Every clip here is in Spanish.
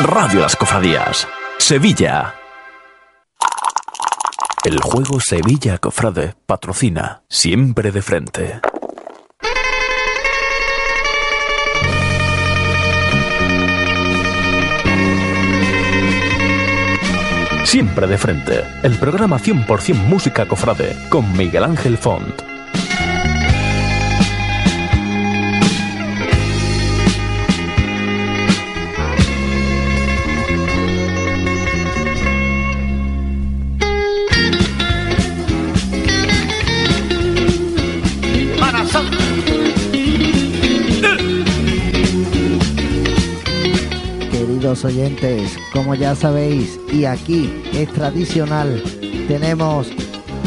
Radio Las Cofradías. Sevilla. El juego Sevilla Cofrade patrocina siempre de frente. Siempre de frente, el programa 100% música cofrade con Miguel Ángel Font. Oyentes, como ya sabéis, y aquí es tradicional, tenemos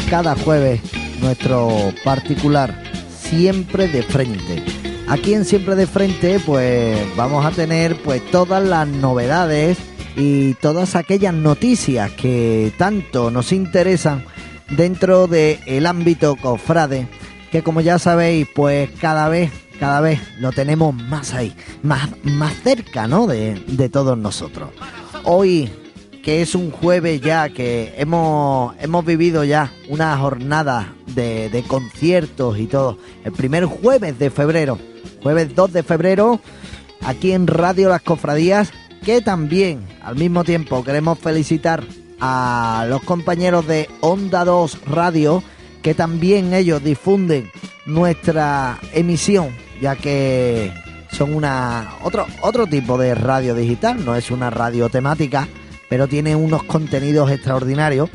cada jueves nuestro particular siempre de frente. Aquí en Siempre de Frente, pues vamos a tener pues todas las novedades y todas aquellas noticias que tanto nos interesan dentro del ámbito cofrade, que como ya sabéis, pues cada vez, cada vez lo tenemos más ahí, más, más cerca, ¿no? De, de todos nosotros. Hoy, que es un jueves ya, que hemos, hemos vivido ya una jornada de, de conciertos y todo, el primer jueves de febrero, jueves 2 de febrero, aquí en Radio Las Cofradías, que también al mismo tiempo queremos felicitar a los compañeros de Onda 2 Radio, que también ellos difunden nuestra emisión, ya que son una otro otro tipo de radio digital, no es una radio temática, pero tiene unos contenidos extraordinarios.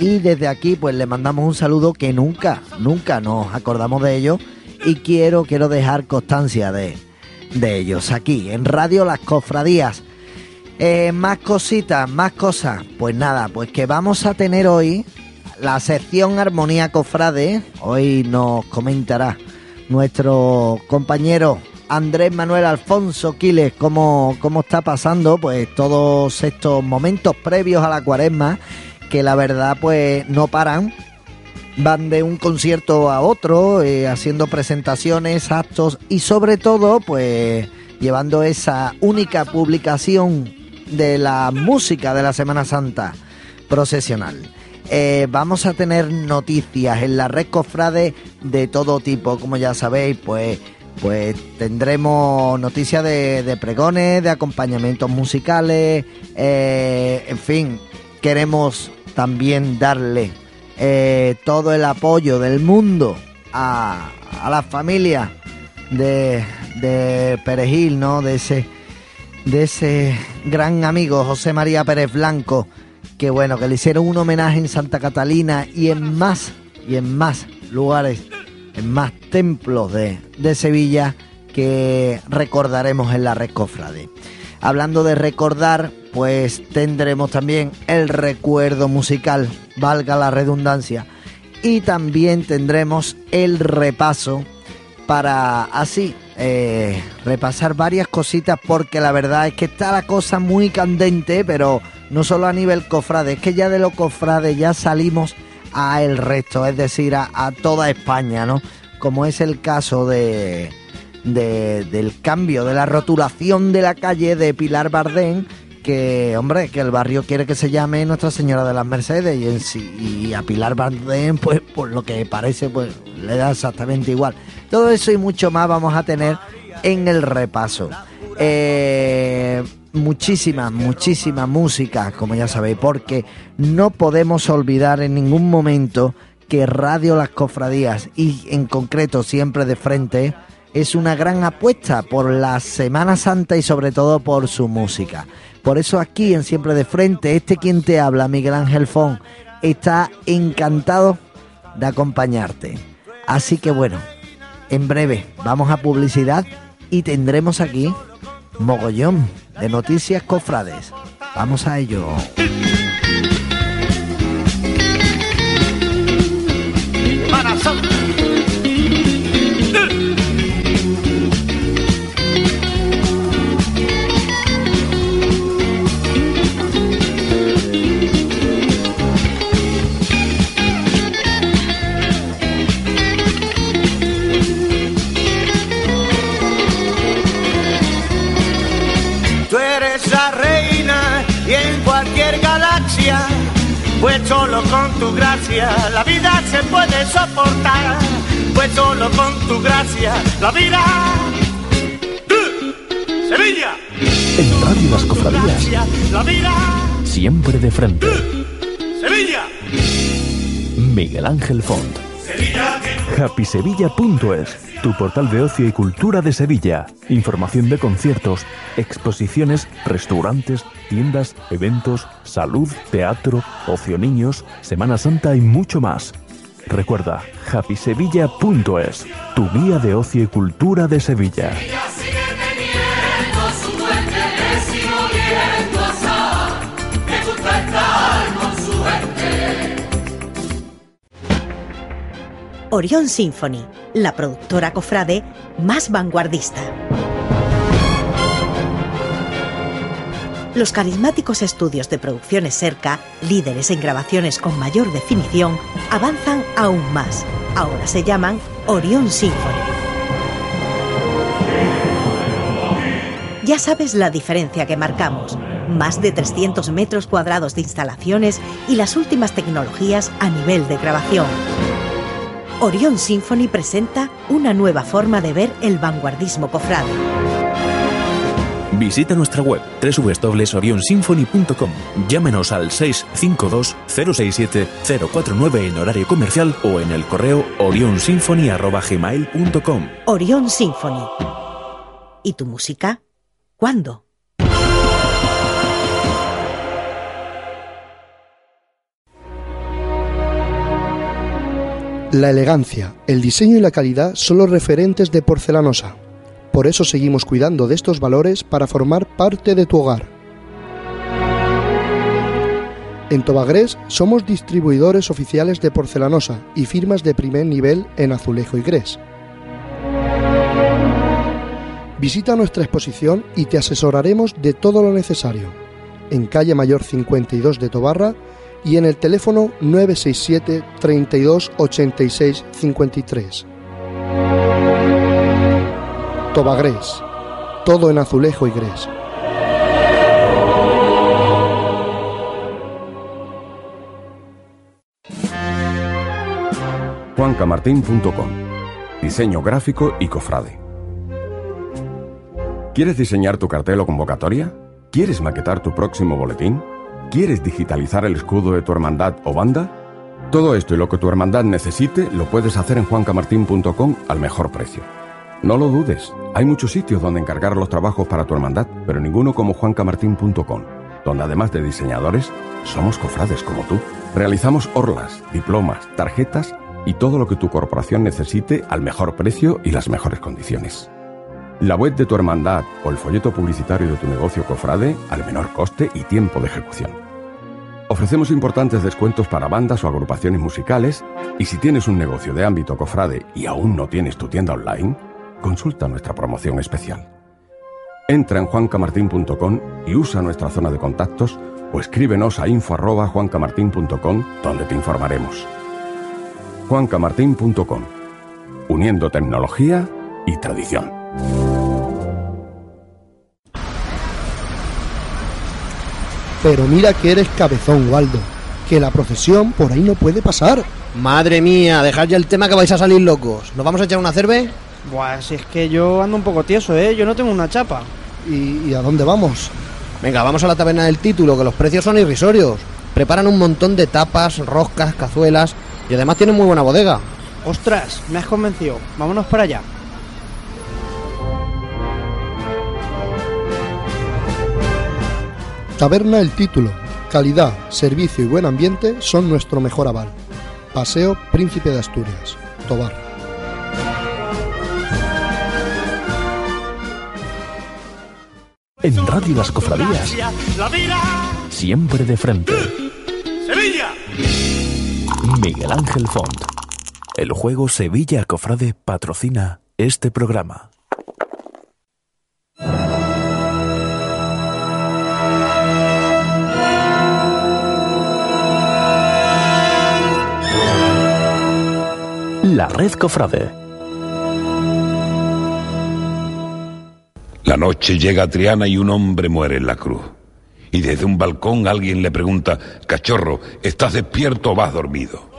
Y desde aquí pues le mandamos un saludo que nunca, nunca nos acordamos de ellos y quiero quiero dejar constancia de de ellos aquí en Radio Las Cofradías. Eh, más cositas, más cosas. Pues nada, pues que vamos a tener hoy la sección Armonía Cofrade. Hoy nos comentará nuestro compañero Andrés Manuel Alfonso Quiles cómo, cómo está pasando pues todos estos momentos previos a la cuaresma que la verdad pues no paran. Van de un concierto a otro, eh, haciendo presentaciones, actos y sobre todo pues llevando esa única publicación de la música de la Semana Santa procesional. Eh, vamos a tener noticias en la red Cofrade de todo tipo, como ya sabéis, pues, pues tendremos noticias de, pregones, de acompañamientos musicales, eh, en fin, queremos también darle eh, todo el apoyo del mundo a, a la familia de, de Perejil, ¿no? De ese, de ese gran amigo José María Pérez Blanco, que bueno, que le hicieron un homenaje en Santa Catalina y en más, y en más lugares, en más templos de, de Sevilla que recordaremos en la red Cofrade. Hablando de recordar, pues tendremos también el recuerdo musical, valga la redundancia, y también tendremos el repaso para así eh, repasar varias cositas porque la verdad es que está la cosa muy candente, pero no solo a nivel cofrade, es que ya de lo cofrade ya salimos a el resto, es decir, a, toda España, ¿no? Como es el caso de, de- del cambio, de la rotulación de la calle de Pilar Bardén, que, hombre, que el barrio quiere que se llame Nuestra Señora de las Mercedes y, en sí- y a Pilar Bardén, pues por lo que parece, pues le da exactamente igual. Todo eso y mucho más vamos a tener en el repaso. Eh, muchísima, muchísima música, como ya sabéis, porque no podemos olvidar en ningún momento que Radio Las Cofradías y en concreto siempre de frente es una gran apuesta por la Semana Santa y sobre todo por su música. Por eso aquí en Siempre de Frente, este quien te habla, Miguel Ángel Fon, está encantado de acompañarte. Así que bueno, en breve vamos a publicidad y tendremos aquí mogollón de noticias cofrades. Vamos a ello. Ángel. HappySevilla.es, tu portal de ocio y cultura de Sevilla. Información de conciertos, exposiciones, restaurantes, tiendas, eventos, salud, teatro, ocio niños, Semana Santa y mucho más. Recuerda, HappySevilla.es, tu guía de ocio y cultura de Sevilla. Orion Symphony, la productora cofrade más vanguardista. Los carismáticos estudios de producciones Serca, líderes en grabaciones con mayor definición, avanzan aún más. Ahora se llaman Orion Symphony. Ya sabes la diferencia que marcamos. Más de 300 metros cuadrados de instalaciones y las últimas tecnologías a nivel de grabación. Orion Symphony presenta una nueva forma de ver el vanguardismo cofrade. Visita nuestra web www.orionsymphony.com. Llámenos al 652-067-049 en horario comercial o en el correo orionsymphony.gmail.com. Orion Symphony. ¿Y tu música? ¿Cuándo? La elegancia, el diseño y la calidad son los referentes de Porcelanosa. Por eso seguimos cuidando de estos valores para formar parte de tu hogar. En Tobagrés somos distribuidores oficiales de Porcelanosa y firmas de primer nivel en azulejo y grés. Visita nuestra exposición y te asesoraremos de todo lo necesario. En calle Mayor 52 de Tobarra y en el teléfono 967 32 86 53. Tobagrés. Todo en azulejo y grés. juancamartin.com. Diseño gráfico y cofrade. ¿Quieres diseñar tu cartel o convocatoria? ¿Quieres maquetar tu próximo boletín? ¿Quieres digitalizar el escudo de tu hermandad o banda? Todo esto y lo que tu hermandad necesite lo puedes hacer en juancamartin.com al mejor precio. No lo dudes, hay muchos sitios donde encargar los trabajos para tu hermandad, pero ninguno como juancamartin.com, donde además de diseñadores, somos cofrades como tú. Realizamos orlas, diplomas, tarjetas y todo lo que tu corporación necesite al mejor precio y las mejores condiciones. La web de tu hermandad o el folleto publicitario de tu negocio cofrade al menor coste y tiempo de ejecución. Ofrecemos importantes descuentos para bandas o agrupaciones musicales y si tienes un negocio de ámbito cofrade y aún no tienes tu tienda online, consulta nuestra promoción especial. Entra en juancamartin.com y usa nuestra zona de contactos o escríbenos a info@juancamartin.com donde te informaremos. juancamartin.com Uniendo tecnología y tradición. Pero mira que eres cabezón, Waldo. Que la procesión por ahí no puede pasar. Madre mía, dejad ya el tema que vais a salir locos. ¿Nos vamos a echar una cerve? Buah, si es que yo ando un poco tieso, ¿eh? Yo no tengo una chapa. ¿Y, y a dónde vamos? Venga, vamos a la taberna del título, que los precios son irrisorios. Preparan un montón de tapas, roscas, cazuelas y además tienen muy buena bodega. Ostras, me has convencido. Vámonos para allá. Taberna El Título. Calidad, servicio y buen ambiente son nuestro mejor aval. Paseo Príncipe de Asturias, Tobar. En Radio Las Cofradías. La vida. Siempre de frente. Sevilla. Miguel Ángel Font. El juego Sevilla Cofrade patrocina este programa. La Red Cofrade. La noche llega a Triana y un hombre muere en la cruz. Y desde un balcón alguien le pregunta, cachorro, ¿estás despierto o vas dormido?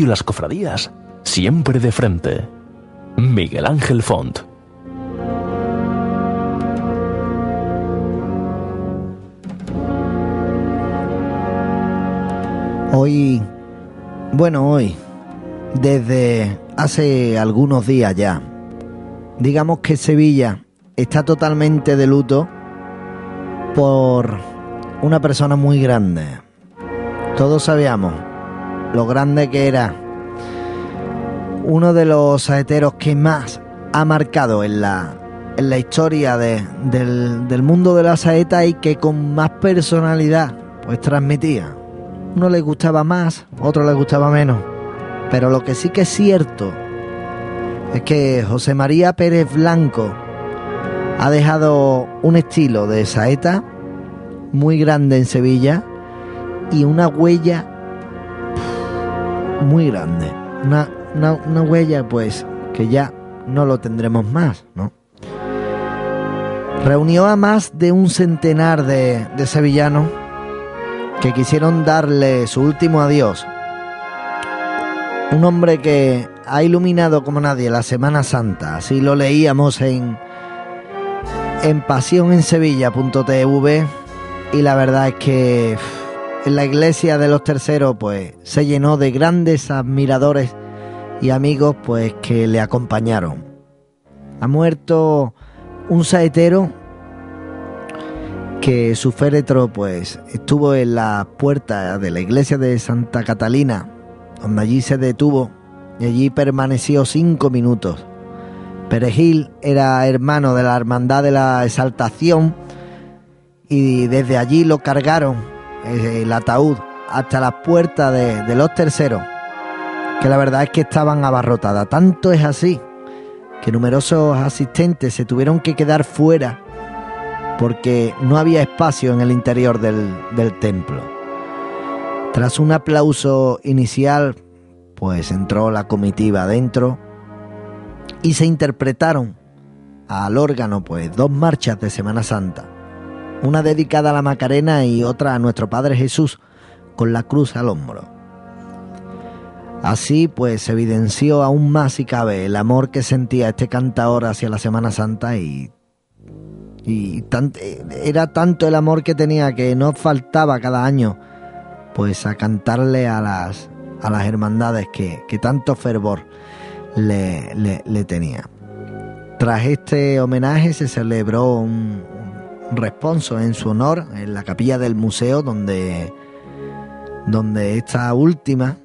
Radio Las Cofradías, siempre de frente. Miguel Ángel Font. Hoy, bueno, hoy, desde hace algunos días ya, digamos que Sevilla está totalmente de luto por una persona muy grande. Todos sabíamos lo grande que era uno de los saeteros que más ha marcado en la, en la historia de- del, del mundo de la saeta y que con más personalidad pues transmitía. Uno le gustaba más, otro le gustaba menos. Pero lo que sí que es cierto es que José María Pérez Blanco ha dejado un estilo de saeta muy grande en Sevilla y una huella muy grande. Una, una, huella, pues, que ya no lo tendremos más, ¿no? Reunió a más de un centenar de, de sevillanos que quisieron darle su último adiós. Un hombre que ha iluminado como nadie la Semana Santa, así lo leíamos en, en pasionensevilla.tv y la verdad es que en la iglesia de los terceros pues se llenó de grandes admiradores y amigos pues que le acompañaron. Ha muerto un saetero que su féretro pues estuvo en la puerta de la iglesia de Santa Catalina, donde allí se detuvo y allí permaneció cinco minutos. Perejil era hermano de la Hermandad de la Exaltación y desde allí lo cargaron el ataúd hasta las puertas de, los terceros, que la verdad es que estaban abarrotadas. Tanto es así que numerosos asistentes se tuvieron que quedar fuera porque no había espacio en el interior del, del templo. Tras un aplauso inicial, pues entró la comitiva adentro y se interpretaron al órgano pues dos marchas de Semana Santa, una dedicada a la Macarena y otra a nuestro Padre Jesús con la cruz al hombro. Así pues evidenció aún más si cabe el amor que sentía este cantador hacia la Semana Santa y, y era tanto el amor que tenía que no faltaba cada año pues a cantarle a las, a las hermandades que, tanto fervor le, le, tenía. Tras este homenaje se celebró un responso en su honor en la capilla del museo donde, donde esta última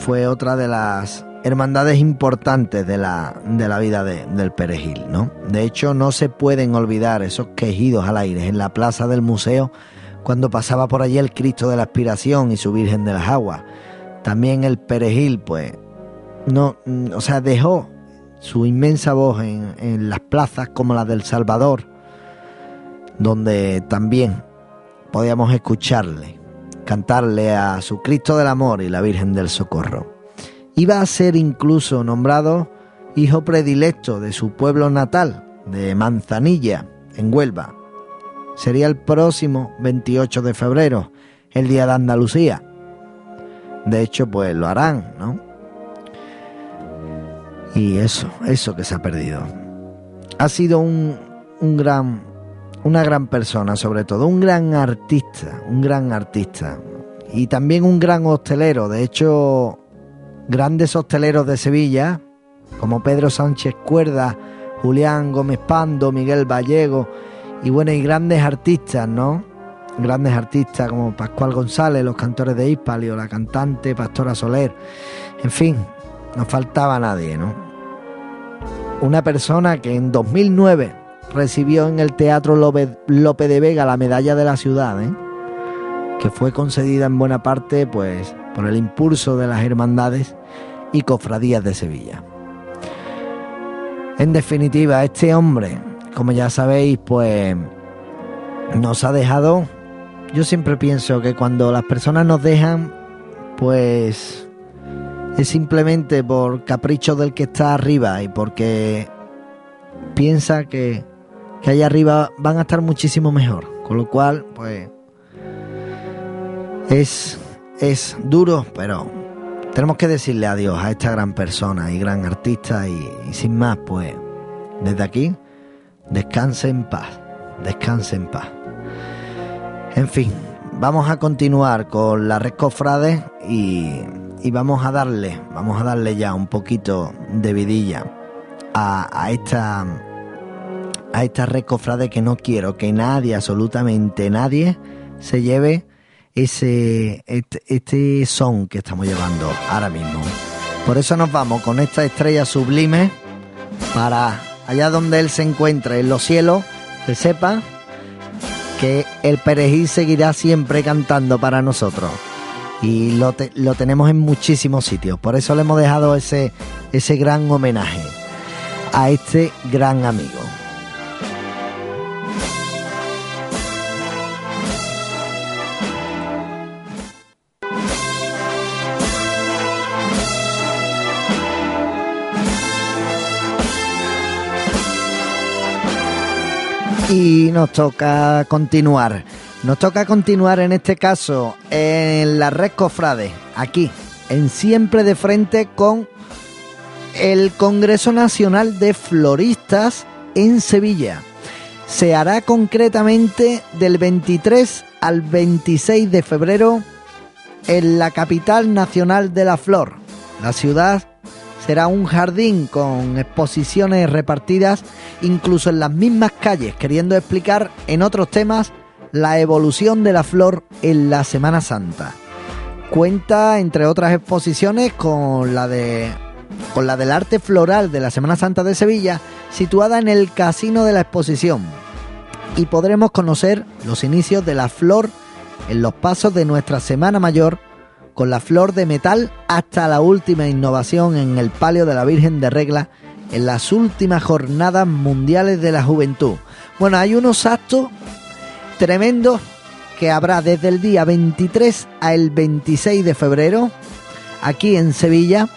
fue otra de las hermandades importantes de la, de la vida del perejil, ¿no? De hecho, no se pueden olvidar esos quejidos al aire en la plaza del museo cuando pasaba por allí el Cristo de la Aspiración y su Virgen de las Aguas. También el perejil, pues, no, mm, o sea, dejó su inmensa voz en, en las plazas como la del Salvador, donde también podíamos escucharle cantarle a su Cristo del Amor y la Virgen del Socorro. Iba a ser incluso nombrado hijo predilecto de su pueblo natal, de Manzanilla, en Huelva. Sería el próximo 28 de febrero, el día de Andalucía. De hecho, pues lo harán, ¿no? Y eso, eso que se ha perdido. Ha sido un, un gran una gran persona, sobre todo, un gran artista, un gran artista y también un gran hostelero. De hecho, grandes hosteleros de Sevilla, como Pedro Sánchez Cuerda, Julián Gómez Pando, Miguel Vallego y bueno, y grandes artistas, ¿no? Grandes artistas como Pascual González, los cantores de Hispalio, la cantante Pastora Soler. En fin, no faltaba nadie, ¿no? Una persona que en 2009 recibió en el Teatro Lope, de Vega la medalla de la ciudad, ¿eh? que fue concedida en buena parte pues, por el impulso de las hermandades y cofradías de Sevilla. En definitiva, este hombre, como ya sabéis, pues nos ha dejado. Yo siempre pienso que cuando las personas nos dejan, pues es simplemente por capricho del que está arriba y porque piensa que que allá arriba van a estar muchísimo mejor. Con lo cual, pues, es, es duro, pero tenemos que decirle adiós a esta gran persona y gran artista y, sin más, pues, desde aquí, descanse en paz, descanse en paz. En fin, vamos a continuar con la red cofrades y, y, vamos a darle, vamos a darle ya un poquito de vidilla a, a esta a esta recofrade que no quiero que nadie, absolutamente nadie, se lleve ese este, este, son que estamos llevando ahora mismo. Por eso nos vamos con esta estrella sublime para allá donde él se encuentre en los cielos, que sepa que el perejil seguirá siempre cantando para nosotros. Y lo, lo tenemos en muchísimos sitios. Por eso le hemos dejado ese, ese gran homenaje a este gran amigo. Y nos toca continuar. Nos toca continuar en este caso en la red Cofrade, aquí, en Siempre de Frente con el Congreso Nacional de Floristas en Sevilla. Se hará concretamente del 23 al 26 de febrero en la capital nacional de la flor, la ciudad será un jardín con exposiciones repartidas incluso en las mismas calles, queriendo explicar en otros temas la evolución de la flor en la Semana Santa. Cuenta, entre otras exposiciones, con la de con la del arte floral de la Semana Santa de Sevilla, situada en el Casino de la Exposición. Y podremos conocer los inicios de la flor en los pasos de nuestra Semana Mayor con la flor de metal hasta la última innovación en el palio de la Virgen de Regla en las últimas jornadas mundiales de la juventud. Bueno, hay unos actos tremendos que habrá desde el día 23 al 26 de febrero aquí en Sevilla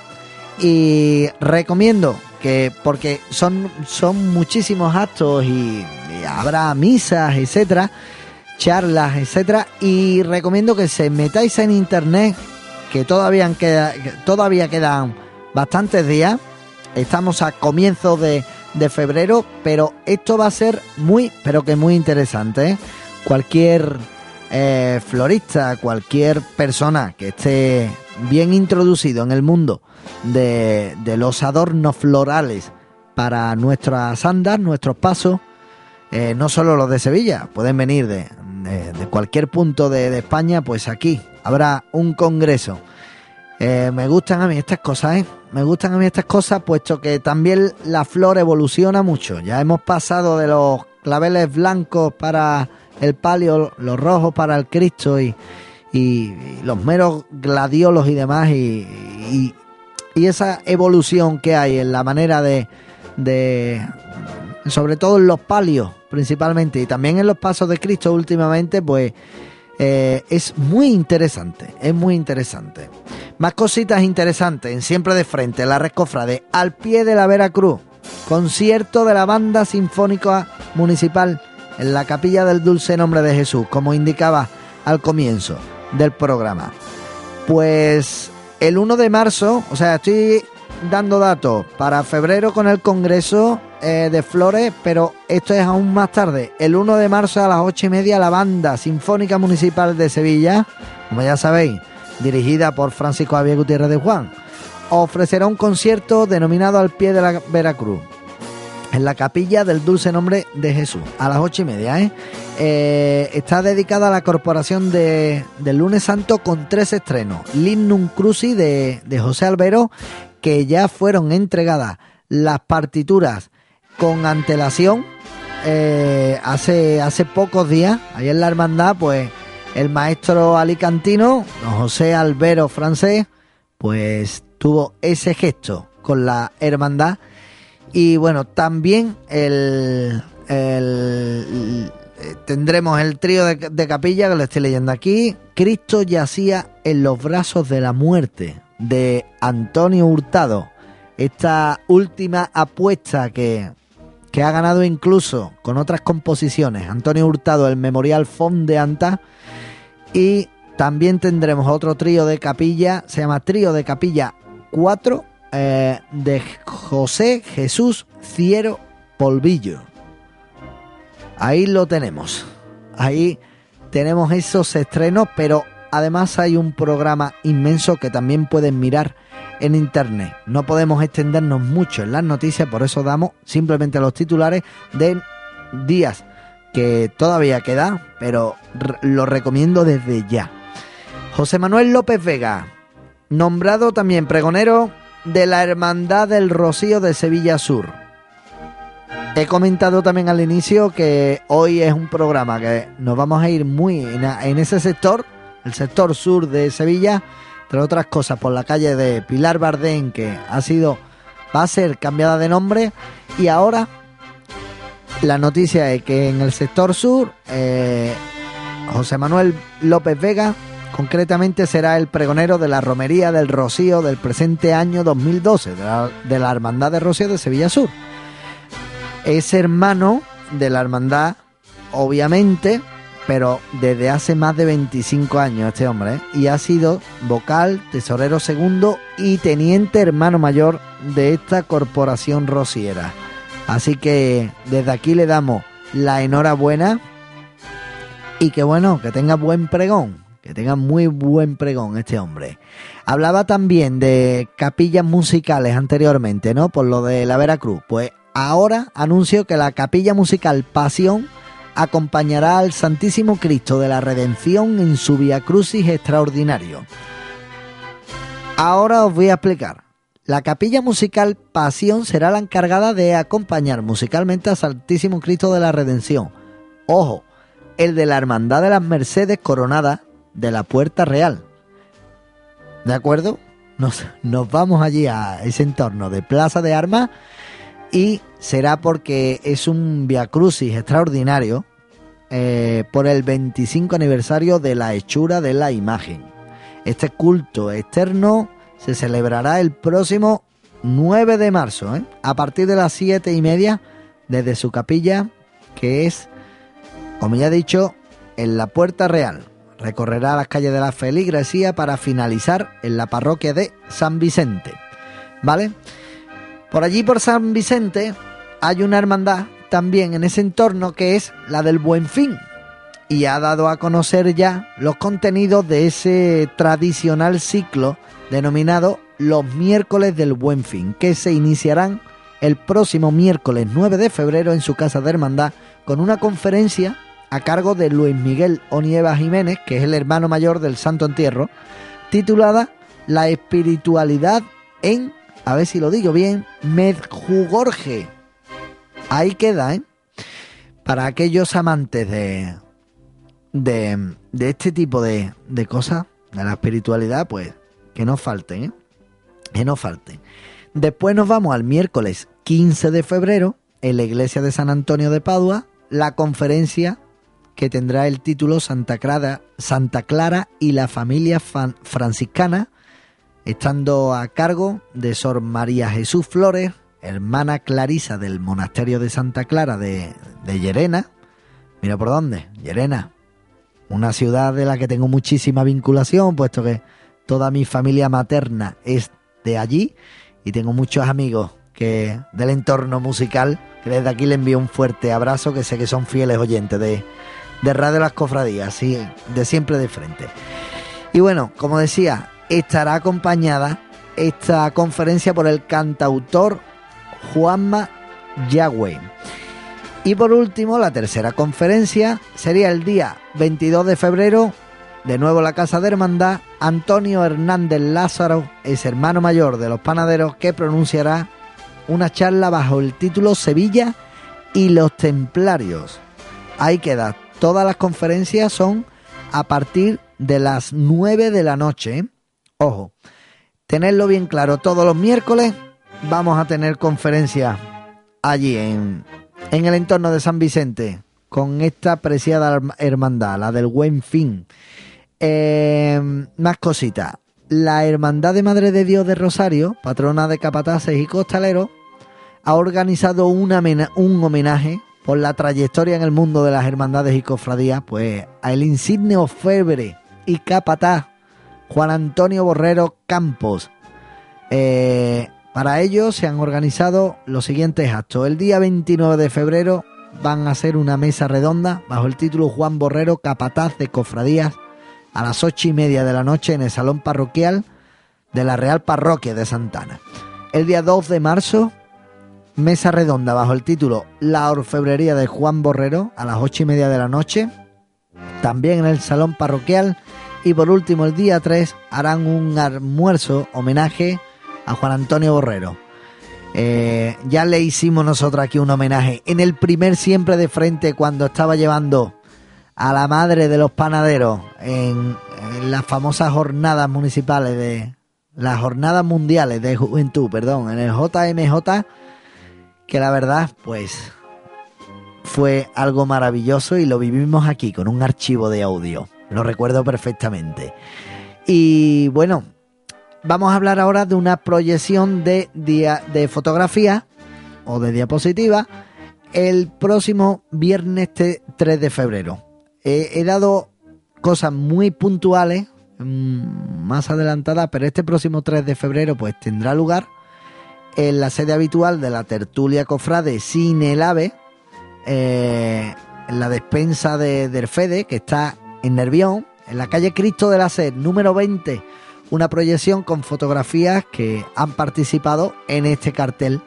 y recomiendo que porque son, son muchísimos actos y, y habrá misas, etcétera, charlas, etcétera, y recomiendo que se metáis en internet que todavía queda, que todavía quedan bastantes días. Estamos a comienzos de, de febrero, pero esto va a ser muy, pero que muy interesante. ¿eh? Cualquier eh, florista, cualquier persona que esté bien introducido en el mundo de, de los adornos florales para nuestras andas, nuestros pasos, eh, no solo los de Sevilla, pueden venir de, de, de cualquier punto de, de España, pues aquí habrá un congreso. Eh, me gustan a mí estas cosas, ¿eh? Me gustan a mí estas cosas, puesto que también la flor evoluciona mucho. Ya hemos pasado de los claveles blancos para el palio, los rojos para el Cristo y, los meros gladiolos y demás. Y, y, y, esa evolución que hay en la manera de, de. Sobre todo en los palios, principalmente, y también en los pasos de Cristo últimamente, pues. Eh, es muy interesante, es muy interesante. Más cositas interesantes en Siempre de Frente, la Rescofrade, al pie de la Veracruz, concierto de la Banda Sinfónica Municipal en la Capilla del Dulce Nombre de Jesús, como indicaba al comienzo del programa. Pues el 1 de marzo, o sea, estoy dando datos para febrero con el Congreso eh, de Flores, pero esto es aún más tarde. El 1 de marzo a las 8 y media la Banda Sinfónica Municipal de Sevilla, como ya sabéis, dirigida por Francisco Javier Gutiérrez de Juan, ofrecerá un concierto denominado Al pie de la Veracruz. En la capilla del Dulce Nombre de Jesús, a las ocho y media. ¿eh? Eh, está dedicada a la corporación de, del lunes santo con tres estrenos. Lignum Cruci de, de José Albero, que ya fueron entregadas las partituras con antelación eh, hace, hace pocos días. Ahí en la hermandad, pues el maestro alicantino, José Albero francés, pues tuvo ese gesto con la hermandad. Y bueno, también el, el, tendremos el trío de, de, capilla que lo estoy leyendo aquí. Cristo yacía en los brazos de la muerte de Antonio Hurtado. Esta última apuesta que, que ha ganado incluso con otras composiciones. Antonio Hurtado, el Memorial Fond de Anta. Y también tendremos otro trío de capilla, se llama Trío de Capilla 4, eh, de José Jesús Ciero Polvillo. Ahí lo tenemos. Ahí tenemos esos estrenos, pero además hay un programa inmenso que también pueden mirar en internet. No podemos extendernos mucho en las noticias, por eso damos simplemente los titulares de días que todavía queda, pero lo recomiendo desde ya. José Manuel López Vega, nombrado también pregonero de la Hermandad del Rocío de Sevilla Sur. He comentado también al inicio que hoy es un programa que nos vamos a ir muy en, en ese sector, el sector sur de Sevilla, entre otras cosas, por la calle de Pilar Bardén, que ha sido, va a ser cambiada de nombre, y ahora la noticia es que en el sector sur, eh, José Manuel López Vega, concretamente será el pregonero de la Romería del Rocío del presente año 2012, de la, de la Hermandad de Rocío de Sevilla Sur. Es hermano de la hermandad, obviamente, pero desde hace más de 25 años este hombre, ¿eh? y ha sido vocal, tesorero segundo y teniente hermano mayor de esta corporación rociera. Así que desde aquí le damos la enhorabuena y que bueno, que tenga buen pregón, que tenga muy buen pregón este hombre. Hablaba también de capillas musicales anteriormente, ¿no? Por lo de la Veracruz. Pues ahora anuncio que la capilla musical Pasión acompañará al Santísimo Cristo de la Redención en su Via Crucis extraordinario. Ahora os voy a explicar. La capilla musical Pasión será la encargada de acompañar musicalmente al Santísimo Cristo de la Redención. Ojo, el de la Hermandad de las Mercedes Coronada de la Puerta Real. ¿De acuerdo? Nos, nos vamos allí a ese entorno de Plaza de Armas y será porque es un Via Crucis extraordinario eh, por el 25 aniversario de la hechura de la imagen. Este culto externo se celebrará el próximo 9 de marzo, ¿eh? a partir de las 7 y media, desde su capilla, que es, como ya he dicho, en la Puerta Real. Recorrerá las calles de la feligresía para finalizar en la parroquia de San Vicente. ¿Vale? Por allí, por San Vicente, hay una hermandad también en ese entorno que es la del Buen Fin. Y ha dado a conocer ya los contenidos de ese tradicional ciclo denominado los miércoles del Buen Fin, que se iniciarán el próximo miércoles 9 de febrero en su casa de hermandad con una conferencia a cargo de Luis Miguel Onieva Jiménez, que es el hermano mayor del Santo Entierro, titulada La espiritualidad en, a ver si lo digo bien, Medjugorje. Ahí queda, ¿eh? Para aquellos amantes de, de, este tipo de, de cosas, de la espiritualidad, pues que no falten, ¿eh? Que no falten. Después nos vamos al miércoles 15 de febrero, en la iglesia de San Antonio de Padua, la conferencia que tendrá el título Santa Clara, Santa Clara y la familia franciscana, estando a cargo de Sor María Jesús Flores, hermana clarisa del monasterio de Santa Clara de, de Llerena. Mira por dónde, Llerena, una ciudad de la que tengo muchísima vinculación, puesto que toda mi familia materna es de allí y tengo muchos amigos que del entorno musical que desde aquí le envío un fuerte abrazo que sé que son fieles oyentes de, de Radio Las Cofradías, sí, de siempre de frente. Y bueno, como decía, estará acompañada esta conferencia por el cantautor Juanma Yagüe. Y por último, la tercera conferencia sería el día 22 de febrero de nuevo la Casa de Hermandad, Antonio Hernández Lázaro es hermano mayor de los panaderos que pronunciará una charla bajo el título Sevilla y los Templarios. Ahí queda. Todas las conferencias son a partir de las 9 de la noche. Ojo, tenerlo bien claro, todos los miércoles vamos a tener conferencia allí en, en el entorno de San Vicente con esta apreciada hermandad, la del Buen Fin. Eh, más cositas. La Hermandad de Madre de Dios de Rosario, patrona de capataces y costaleros, ha organizado un homenaje por la trayectoria en el mundo de las hermandades y cofradías, pues a el insigne ofebre y capataz Juan Antonio Borrero Campos. Eh, para ello se han organizado los siguientes actos. El día 29 de febrero van a ser una mesa redonda bajo el título Juan Borrero Capataz de Cofradías a las ocho y media de la noche en el Salón Parroquial de la Real Parroquia de Santana. El día 2 de marzo, mesa redonda bajo el título La Orfebrería de Juan Borrero a las ocho y media de la noche, también en el Salón Parroquial. Y por último, el día 3 harán un almuerzo homenaje a Juan Antonio Borrero. Eh, ya le hicimos nosotros aquí un homenaje en el primer siempre de frente cuando estaba llevando a la madre de los panaderos en, las famosas jornadas municipales de las jornadas mundiales de juventud, perdón, en el JMJ, que la verdad, pues fue algo maravilloso y lo vivimos aquí con un archivo de audio. Lo recuerdo perfectamente. Y bueno, vamos a hablar ahora de una proyección de, de fotografía o de diapositiva el próximo viernes 3 de febrero. He dado cosas muy puntuales, mm, más adelantadas, pero este próximo 3 de febrero pues tendrá lugar en la sede habitual de la tertulia cofrade Sin el Ave, eh, en la despensa de Derfede, que está en Nervión, en la calle Cristo de la Sed, número 20, una proyección con fotografías que han participado en este cartel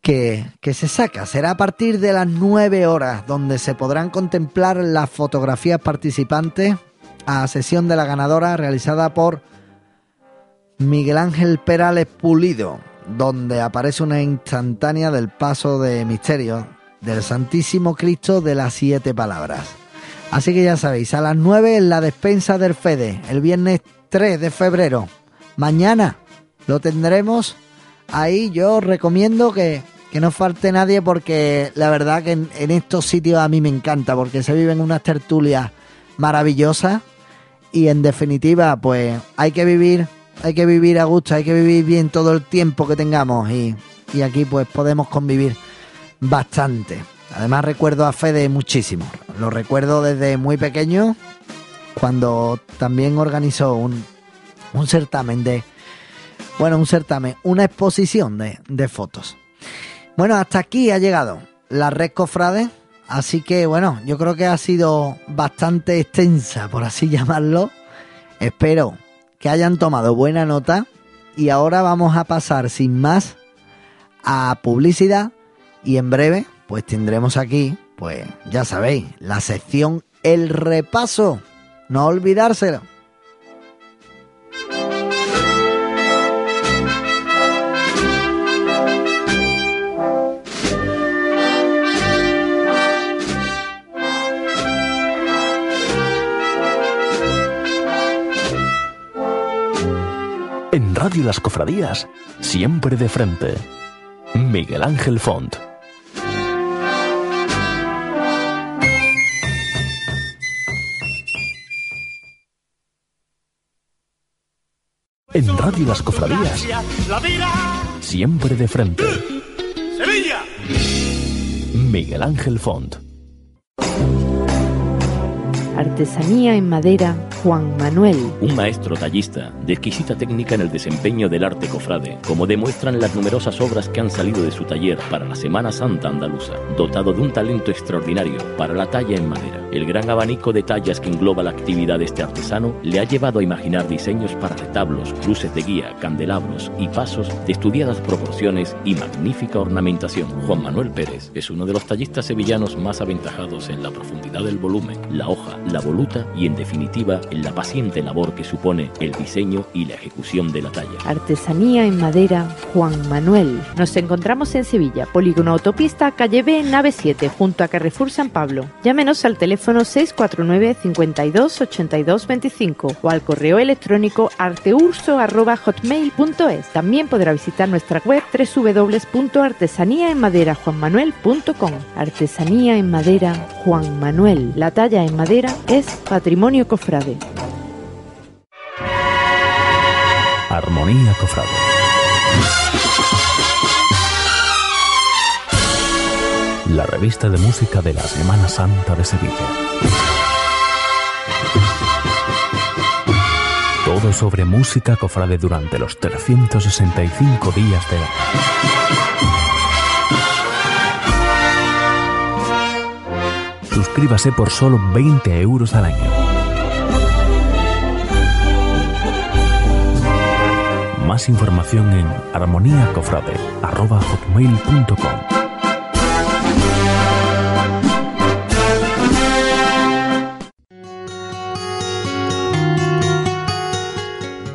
que, se saca. Será a partir de las 9 horas, donde se podrán contemplar las fotografías participantes a sesión de la ganadora realizada por Miguel Ángel Perales Pulido, donde aparece una instantánea del paso de misterio del Santísimo Cristo de las siete palabras. Así que ya sabéis, a las 9 en la despensa del Fede, el viernes 3 de febrero. Mañana lo tendremos ahí. Yo recomiendo que que no falte nadie porque la verdad que en, estos sitios a mí me encanta porque se viven unas tertulias maravillosas y en definitiva pues hay que vivir, hay que vivir a gusto, hay que vivir bien todo el tiempo que tengamos y, y aquí pues podemos convivir bastante. Además recuerdo a Fede muchísimo, lo recuerdo desde muy pequeño cuando también organizó un, un certamen de, bueno, un certamen, una exposición de, de fotos. Bueno, hasta aquí ha llegado la red Cofrade. Así que bueno, yo creo que ha sido bastante extensa, por así llamarlo. Espero que hayan tomado buena nota. Y ahora vamos a pasar sin más a publicidad. Y en breve, pues tendremos aquí, pues ya sabéis, la sección El Repaso. No olvidárselo. En Radio Las Cofradías, siempre de frente. Miguel Ángel Font. En Radio Las Cofradías, La vida, siempre de frente. Sevilla. Miguel Ángel Font. Artesanía en madera Juan Manuel. Un maestro tallista, de exquisita técnica en el desempeño del arte cofrade, como demuestran las numerosas obras que han salido de su taller para la Semana Santa andaluza, dotado de un talento extraordinario para la talla en madera. El gran abanico de tallas que engloba la actividad de este artesano le ha llevado a imaginar diseños para retablos, cruces de guía, candelabros y pasos de estudiadas proporciones y magnífica ornamentación. Juan Manuel Pérez es uno de los tallistas sevillanos más aventajados en la profundidad del volumen, la hoja, la voluta y en definitiva la paciente labor que supone el diseño y la ejecución de la talla. Artesanía en madera Juan Manuel. Nos encontramos en Sevilla, Polígono Autopista, calle B, nave 7, junto a Carrefour San Pablo. Llámenos al teléfono 649 52 82 25 o al correo electrónico arteurso@hotmail.es. También podrá visitar nuestra web www.artesaniaenmaderajuanmanuel.com. Artesanía en madera Juan Manuel. La talla en madera es patrimonio cofrade. Armonía Cofrade. La revista de música de la Semana Santa de Sevilla. Todo sobre música cofrade durante los 365 días del año. Suscríbase por solo 20 euros al año. Más información en armoníacofrade.com.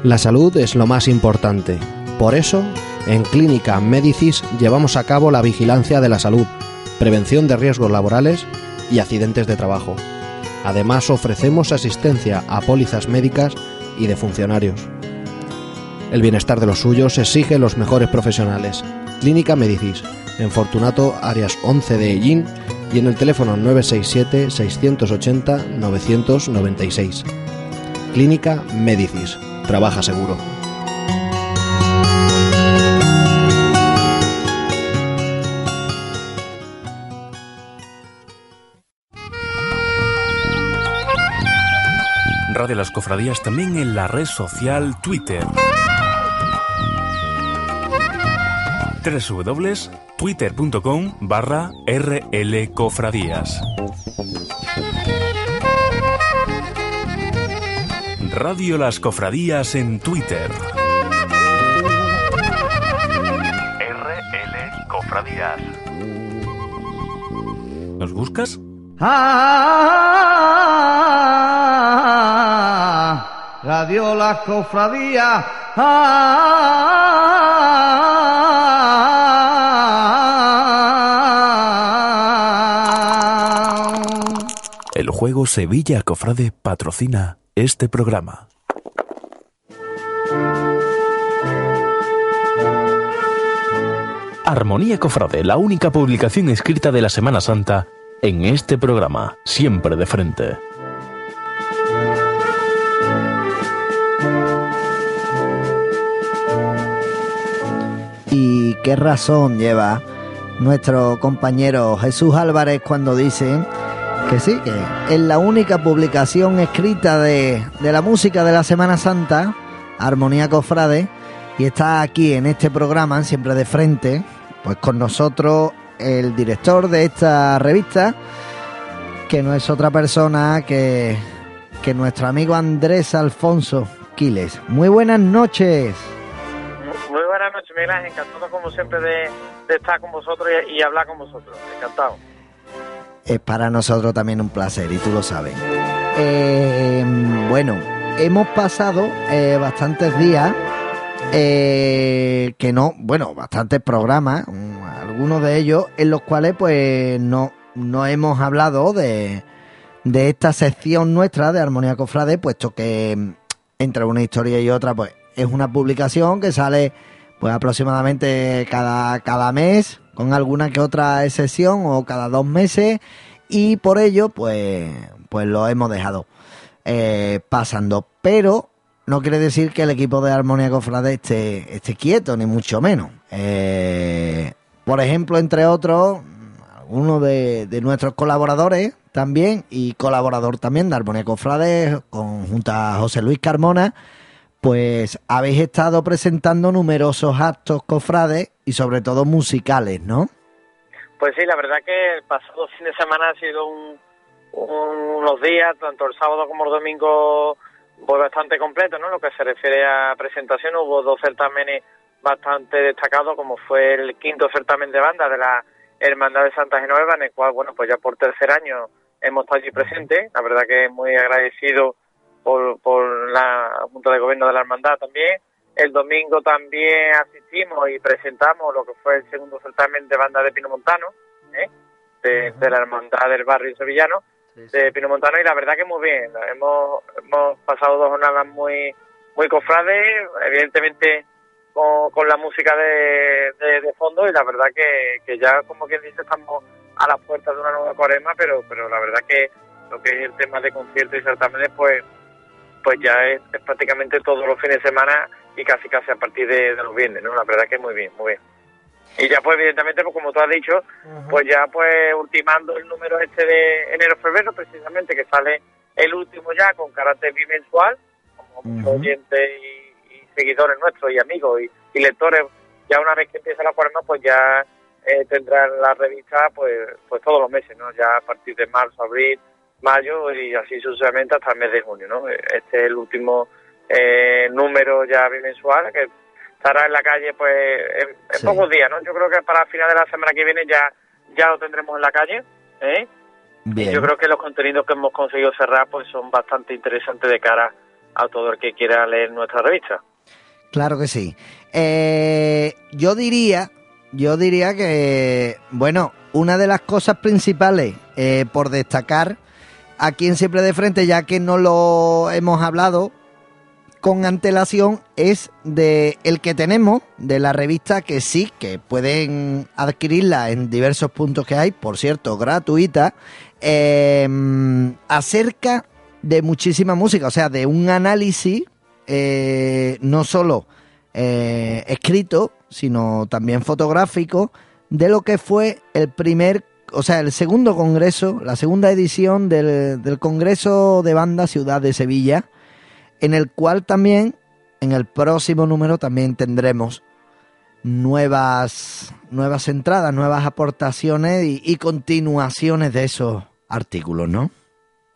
La salud es lo más importante. Por eso, en Clínica Medicis llevamos a cabo la vigilancia de la salud, prevención de riesgos laborales y accidentes de trabajo. Además, ofrecemos asistencia a pólizas médicas y de funcionarios. El bienestar de los suyos exige los mejores profesionales. Clínica Medicis, en Fortunato, áreas 11 de Ellín y en el teléfono 967-680-996. Clínica Medicis. Trabaja seguro. Radio Las Cofradías también en la red social Twitter. www.twitter.com barra rlcofradías. Radio Las Cofradías en Twitter. RL Cofradías. ¿Nos buscas? Ah, Radio La Cofradía. Ah. Juego Sevilla Cofrade patrocina este programa. Armonía Cofrade, la única publicación escrita de la Semana Santa en este programa, siempre de frente. ¿Y qué razón lleva nuestro compañero Jesús Álvarez cuando dice que sí, que es la única publicación escrita de, de la música de la Semana Santa, Armonía Cofrade, y está aquí en este programa, siempre de frente, pues con nosotros el director de esta revista, que no es otra persona que, que nuestro amigo Andrés Alfonso Quiles. Muy buenas noches. Muy buenas noches, Miguel. Encantado, como siempre, de, de estar con vosotros y hablar con vosotros. Encantado. Es para nosotros también un placer y tú lo sabes. Eh, bueno, hemos pasado eh, bastantes días eh, que no, bueno, bastantes programas, algunos de ellos en los cuales pues no, no hemos hablado de, de esta sección nuestra de Armonía Cofrade, puesto que mm, entre una historia y otra pues es una publicación que sale pues aproximadamente cada, cada mes, con alguna que otra excepción o cada dos meses y por ello pues, pues lo hemos dejado eh, pasando. Pero no quiere decir que el equipo de Armonía Cofrade esté, esté quieto, ni mucho menos. Eh, por ejemplo, entre otros, uno de, nuestros colaboradores también y colaborador también de Armonía Cofrade, con, junto a José Luis Carmona, pues habéis estado presentando numerosos actos cofrades y sobre todo musicales, ¿no? Pues sí, la verdad que el pasado fin de semana ha sido un, un, unos días, tanto el sábado como el domingo, pues bastante completo, ¿no? Lo que se refiere a presentación, hubo dos certámenes bastante destacados, como fue el quinto certamen de banda de la Hermandad de Santa Genoveva, en el cual, bueno, pues ya por tercer año hemos estado allí presentes. La verdad que muy agradecido por, por la Junta de Gobierno de la Hermandad también. El domingo también asistimos y presentamos lo que fue el segundo certamen de banda de Pino Montano, ¿eh? de, de, la Hermandad del Barrio Sevillano, sí, sí. de Pino Montano, y la verdad que muy bien. Hemos, hemos pasado dos jornadas muy, muy cofrades, evidentemente con, con la música de, de, de, fondo, y la verdad que, que ya, como quien dice, estamos a las puertas de una nueva cuaresma, pero, pero la verdad que lo que es el tema de conciertos y certámenes, pues pues ya es, es, prácticamente todos los fines de semana y casi casi a partir de, de, los viernes, ¿no? La verdad que muy bien, muy bien. Y ya pues evidentemente, pues como tú has dicho, uh -huh. pues ya pues ultimando el número este de enero-febrero, precisamente, que sale el último ya con carácter bimensual, como uh -huh. muchos oyentes y, y, seguidores nuestros y amigos y, y, lectores, ya una vez que empieza la cuaresma, pues ya eh, tendrán la revista pues pues todos los meses, ¿no? Ya a partir de marzo, abril, mayo y así sucesivamente hasta el mes de junio, ¿no? Este es el último eh, número ya bimensual que estará en la calle pues en, en sí. pocos días, ¿no? Yo creo que para final de la semana que viene ya ya lo tendremos en la calle, ¿eh? Bien. Y yo creo que los contenidos que hemos conseguido cerrar pues son bastante interesantes de cara a todo el que quiera leer nuestra revista. Claro que sí. Eh, yo diría, yo diría que, bueno, una de las cosas principales eh, por destacar aquí en Siempre de Frente, ya que no lo hemos hablado con antelación, es de el que tenemos, de la revista que sí, que pueden adquirirla en diversos puntos que hay, por cierto, gratuita, eh, acerca de muchísima música, o sea, de un análisis eh, no solo eh, escrito, sino también fotográfico, de lo que fue el primer o sea, el segundo congreso, la segunda edición del, del, Congreso de Banda Ciudad de Sevilla, en el cual también, en el próximo número, también tendremos nuevas, nuevas entradas, nuevas aportaciones y, continuaciones de esos artículos, ¿no?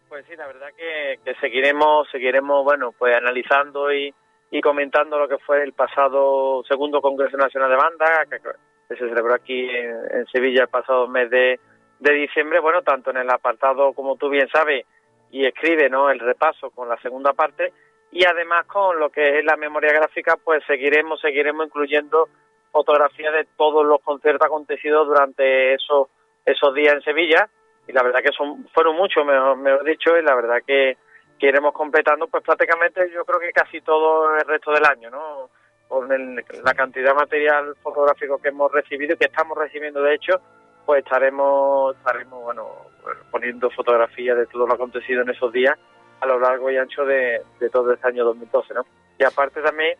Pues sí, la verdad que, seguiremos, seguiremos, bueno, pues analizando y, comentando lo que fue el pasado segundo Congreso Nacional de Banda, que, se celebró aquí en, Sevilla el pasado mes de, de diciembre, bueno, tanto en el apartado, como tú bien sabes, y escribe, ¿no?, el repaso con la segunda parte, y además con lo que es la memoria gráfica, pues seguiremos, seguiremos incluyendo fotografías de todos los conciertos acontecidos durante esos, esos días en Sevilla, y la verdad que son fueron muchos, mejor, mejor dicho, y la verdad que, que iremos completando, pues prácticamente yo creo que casi todo el resto del año, ¿no?, con el- la cantidad de material fotográfico que hemos recibido y que estamos recibiendo de hecho, pues estaremos, estaremos bueno, pues, poniendo fotografías de todo lo acontecido en esos días a lo largo y ancho de, de todo este año 2012, ¿no? Y aparte también,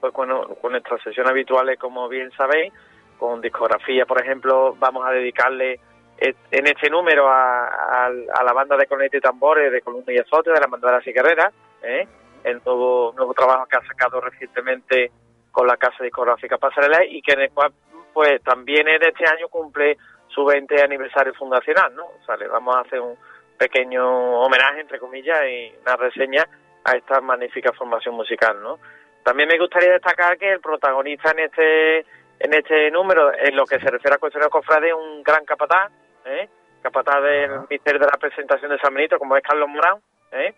pues bueno, con nuestras sesiones habituales, como bien sabéis, con discografía, por ejemplo, vamos a dedicarle eh, en este número a, a- a la banda de corneta y tambores de Columna y Azote, de la Mandala Carrera, ¿eh? el nuevo, nuevo trabajo que ha sacado recientemente con la casa discográfica Pasarela y que en el cual pues también en este año cumple su 20 aniversario fundacional, ¿no? O sea, le vamos a hacer un pequeño homenaje, entre comillas, y una reseña a esta magnífica formación musical, ¿no? También me gustaría destacar que el protagonista en este en este número, en lo que se refiere a cuestiones cofrade, es un gran capataz, ¿eh? capataz del misterio de la presentación de San Benito, como es Carlos Morán, ¿eh?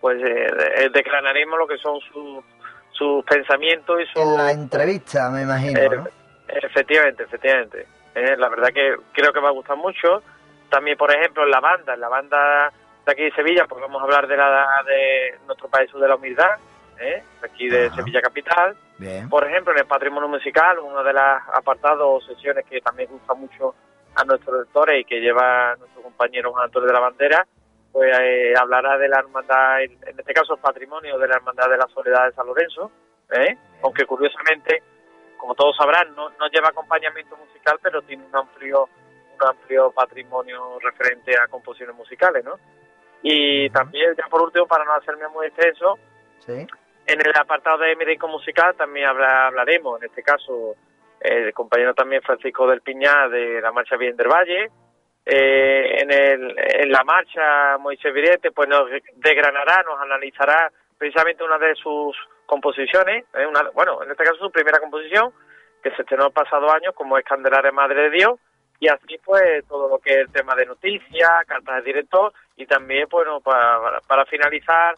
pues eh, eh, declararemos lo que son sus sus pensamientos y sus... En la entrevista, me imagino, Eh, ¿no? Efectivamente, efectivamente. La verdad que creo que va a gustar mucho. También, por ejemplo, en la banda, en la banda de aquí de Sevilla, pues vamos a hablar de la de nuestro país de la humildad, ¿eh? de aquí de Sevilla Capital. Bien. Por ejemplo, en el patrimonio musical, uno de los apartados o sesiones que también gusta mucho a nuestros lectores y que lleva nuestro compañero Juan Antonio de la Bandera, pues eh, hablará de la hermandad, en en este caso el patrimonio de la hermandad de la Soledad de San Lorenzo, ¿eh? aunque curiosamente, como todos sabrán, no, no lleva acompañamiento musical, pero tiene un amplio un amplio patrimonio referente a composiciones musicales, ¿no? Y también, ya por último, para no hacerme muy extenso, Sí. en el apartado de Médico Musical también habla- hablaremos, en este caso, el compañero también Francisco del Piñá de la marcha Bien del Valle. Eh, en, el, en la marcha Moisés Virete pues nos desgranará, nos analizará precisamente una de sus composiciones, eh, una, bueno, en este caso su primera composición, que se estrenó el pasado año, como es Candelaria Madre de Dios, y así pues todo lo que es el tema de noticias, cartas de director, y también, bueno, para, para finalizar,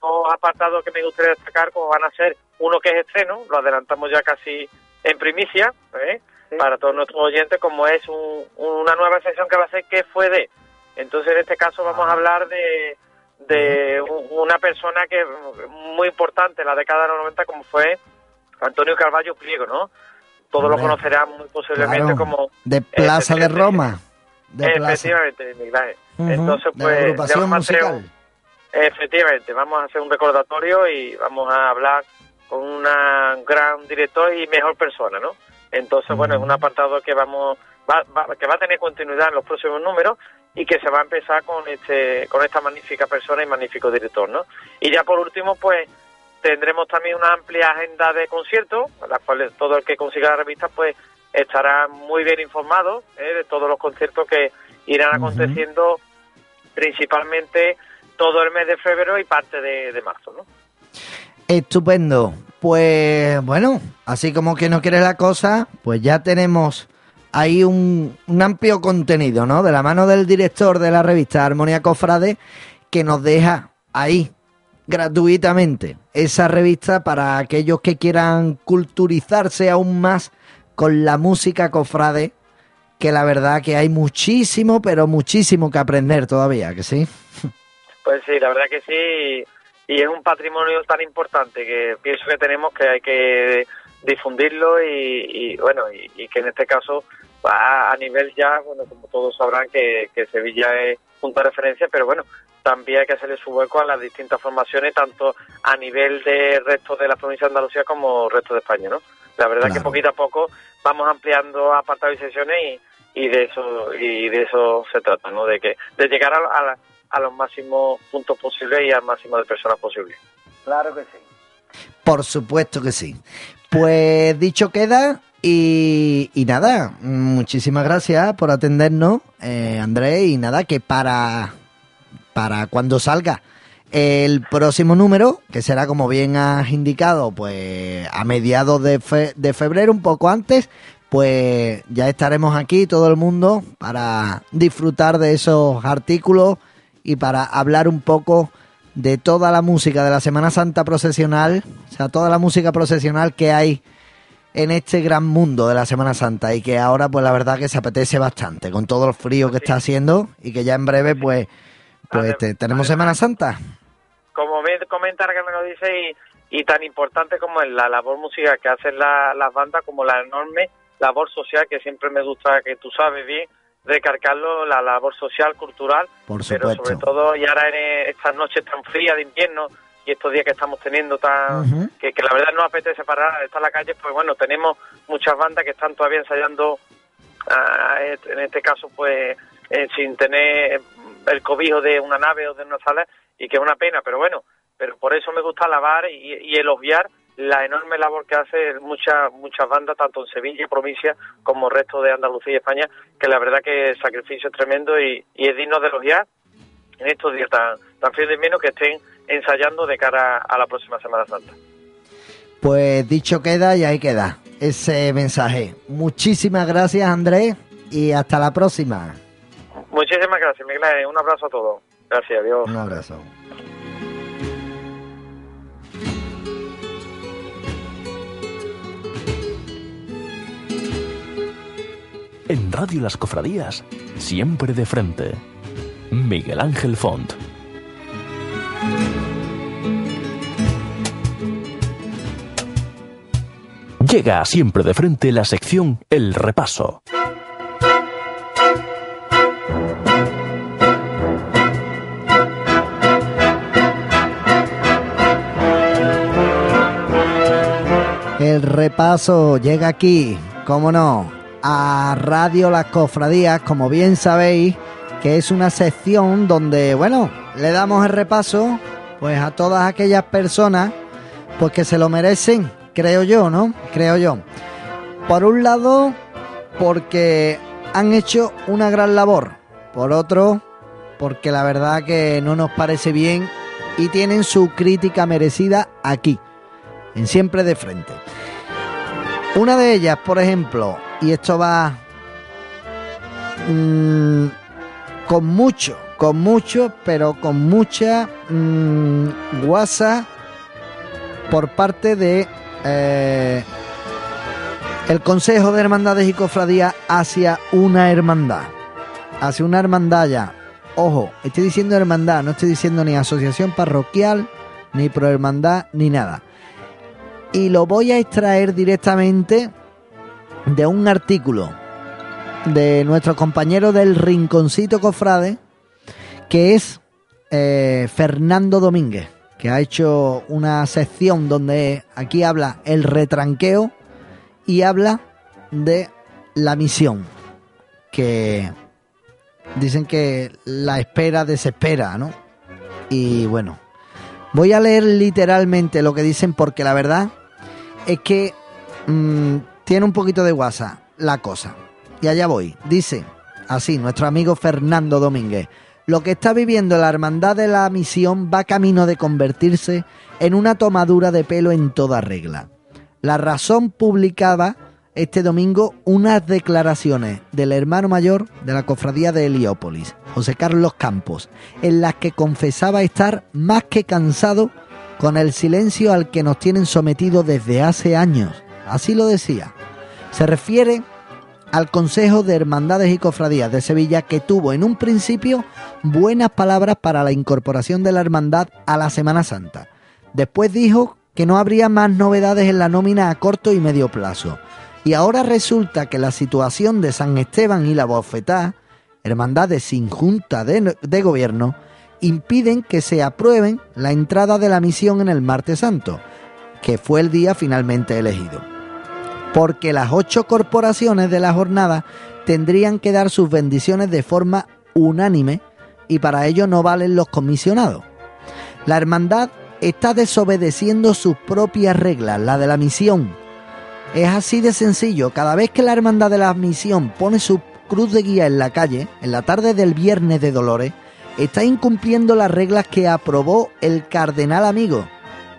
dos apartados que me gustaría destacar, como van a ser uno que es estreno, lo adelantamos ya casi en primicia, ¿eh? para todos nuestros oyentes, como es un- una nueva sección que va a ser ¿Qué fue de? Entonces, en este caso vamos a hablar de, de un- una persona que muy importante en la década de los 90, como fue Antonio Carballo Pliego, ¿no? Todos lo conocerán muy posiblemente Claro. como... De Plaza de Roma. De Plaza. Efectivamente, Miguel Entonces, de pues... ya agrupación musical. Efectivamente, vamos a hacer un recordatorio y vamos a hablar con una gran director y mejor persona, ¿no? Entonces, bueno, es un apartado que vamos va, va- que va a tener continuidad en los próximos números y que se va a empezar con este con esta magnífica persona y magnífico director, ¿no? Y ya por último, pues tendremos también una amplia agenda de conciertos, a las cuales todo el que consiga la revista, pues estará muy bien informado ¿eh? de todos los conciertos que irán aconteciendo principalmente todo el mes de febrero y parte de, de marzo, ¿no? Estupendo. Pues bueno, así como que no quiere la cosa, pues ya tenemos ahí un, un amplio contenido, ¿no? De la mano del director de la revista Armonía Cofrade, que nos deja ahí gratuitamente esa revista para aquellos que quieran culturizarse aún más con la música cofrade, que la verdad que hay muchísimo, pero muchísimo que aprender todavía, que sí. Pues sí, la verdad que sí, y es un patrimonio tan importante que pienso que tenemos que hay que difundirlo y, y, bueno, y, que en este caso va a nivel ya, bueno, como todos sabrán que, que Sevilla es punto de referencia, pero bueno, también hay que hacerle su hueco a las distintas formaciones, tanto a nivel de resto de la provincia de Andalucía como resto de España, ¿no? La verdad que Claro. poquito a poco vamos ampliando apartados y sesiones y, y de eso y de eso se trata, ¿no? De que de llegar a, a, la- a los máximos puntos posibles y al máximo de personas posibles. Claro que sí. Por supuesto que sí. Pues dicho queda y, y nada, muchísimas gracias por atendernos, eh, Andrés, y nada, que para, para cuando salga. El próximo número, que será como bien has indicado, pues a mediados de, fe- de febrero, un poco antes, pues ya estaremos aquí todo el mundo para disfrutar de esos artículos y para hablar un poco de toda la música de la Semana Santa procesional, o sea, toda la música procesional que hay en este gran mundo de la Semana Santa y que ahora pues la verdad que se apetece bastante con todo el frío que está haciendo y que ya en breve pues pues te- tenemos Semana Santa. como me comentar que me lo dice y, y tan importante como es la labor musical que hacen la- las bandas, como la enorme labor social que siempre me gusta, que tú sabes bien, recargarlo, la labor social, cultural, Por pero supuesto. sobre todo y ahora en estas noches tan frías de invierno y estos días que estamos teniendo tan que, que la verdad no apetece parar estar en la calle, pues bueno, tenemos muchas bandas que están todavía ensayando, ah, en este caso pues eh, sin tener el cobijo de una nave o de una sala y que es una pena, pero bueno, pero por eso me gusta alabar y, y elogiar la enorme labor que hace muchas muchas bandas tanto en Sevilla y provincia como el resto de Andalucía y España que la verdad que el sacrificio es tremendo y, es digno de elogiar en estos días tan tan de invierno que estén ensayando de cara a la próxima Semana Santa. Pues dicho queda y ahí queda ese mensaje. Muchísimas gracias Andrés y hasta la próxima. Muchísimas gracias, Miguel. Un abrazo a todos. Gracias, adiós. Un abrazo. En Radio Las Cofradías, siempre de frente. Miguel Ángel Font. Llega siempre de frente la sección El Repaso. El repaso llega aquí, cómo no, a Radio Las Cofradías, como bien sabéis, que es una sección donde, bueno, le damos el repaso pues a todas aquellas personas pues que se lo merecen, creo yo, ¿no? Creo yo. Por un lado, porque han hecho una gran labor. Por otro, porque la verdad que no nos parece bien y tienen su crítica merecida aquí, en siempre de frente. Una de ellas, por ejemplo, y esto va mm, con mucho, con mucho, pero con mucha mm, guasa por parte de eh, el Consejo de Hermandades y Cofradías hacia una hermandad, hacia una hermandad ya. Ojo, estoy diciendo hermandad, no estoy diciendo ni asociación parroquial, ni prohermandad, ni nada y lo voy a extraer directamente de un artículo de nuestro compañero del Rinconcito Cofrade, que es eh, Fernando Domínguez, que ha hecho una sección donde aquí habla el retranqueo y habla de la misión, que dicen que la espera desespera, ¿no? Y bueno, voy a leer literalmente lo que dicen porque la verdad es que mm, tiene un poquito de guasa la cosa. Y allá voy. Dice así nuestro amigo Fernando Domínguez. Lo que está viviendo la Hermandad de la Misión va camino de convertirse en una tomadura de pelo en toda regla. La razón publicaba este domingo unas declaraciones del hermano mayor de la cofradía de Heliópolis, José Carlos Campos, en las que confesaba estar más que cansado con el silencio al que nos tienen sometidos desde hace años. Así lo decía. Se refiere al Consejo de Hermandades y Cofradías de Sevilla que tuvo en un principio buenas palabras para la incorporación de la hermandad a la Semana Santa. Después dijo que no habría más novedades en la nómina a corto y medio plazo. Y ahora resulta que la situación de San Esteban y la Bofetá, hermandades sin junta de, de gobierno, impiden que se aprueben la entrada de la misión en el martes santo, que fue el día finalmente elegido. Porque las ocho corporaciones de la jornada tendrían que dar sus bendiciones de forma unánime y para ello no valen los comisionados. La hermandad está desobedeciendo sus propias reglas, la de la misión. Es así de sencillo, cada vez que la hermandad de la misión pone su cruz de guía en la calle, en la tarde del viernes de Dolores, está incumpliendo las reglas que aprobó el cardenal amigo,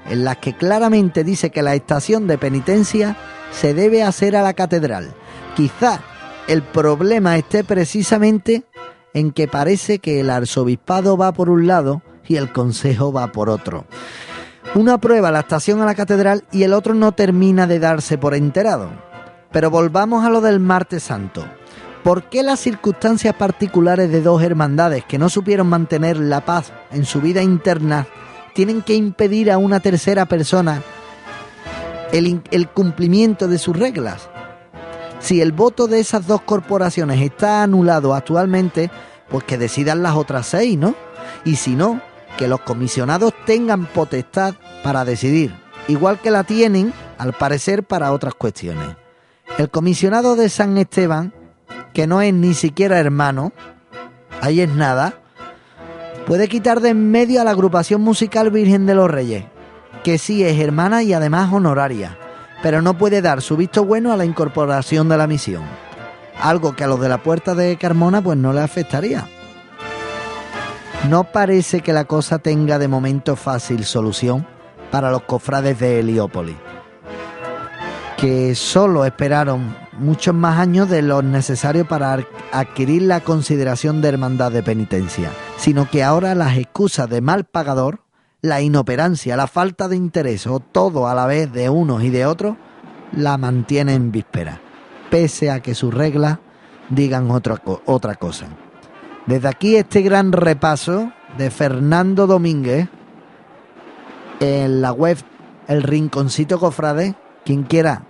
en las que claramente dice que la estación de penitencia se debe hacer a la catedral. Quizá el problema esté precisamente en que parece que el arzobispado va por un lado y el consejo va por otro. Uno aprueba la estación a la catedral y el otro no termina de darse por enterado. Pero volvamos a lo del martes santo. ¿Por qué las circunstancias particulares de dos hermandades que no supieron mantener la paz en su vida interna tienen que impedir a una tercera persona el, cumplimiento de sus reglas. Si el voto de esas dos corporaciones está anulado actualmente, pues que decidan las otras seis, ¿no? Y si no, que los comisionados tengan potestad para decidir, igual que la tienen, al parecer, para otras cuestiones. El comisionado de San Esteban, que no es ni siquiera hermano, ahí es nada, puede quitar de en medio a la agrupación musical Virgen de los Reyes, que sí es hermana y además honoraria, pero no puede dar su visto bueno a la incorporación de la misión, algo que a los de la puerta de Carmona pues no le afectaría. No parece que la cosa tenga de momento fácil solución para los cofrades de Heliópolis, que solo esperaron muchos más años de los necesarios para ar- adquirir la consideración de hermandad de penitencia, sino que ahora las excusas de mal pagador, la inoperancia, la falta de interés o todo a la vez de unos y de otros, la mantienen en víspera, pese a que sus reglas digan otra, otra cosa. Desde aquí este gran repaso de Fernando Domínguez en la web El Rinconcito Cofrade, quien quiera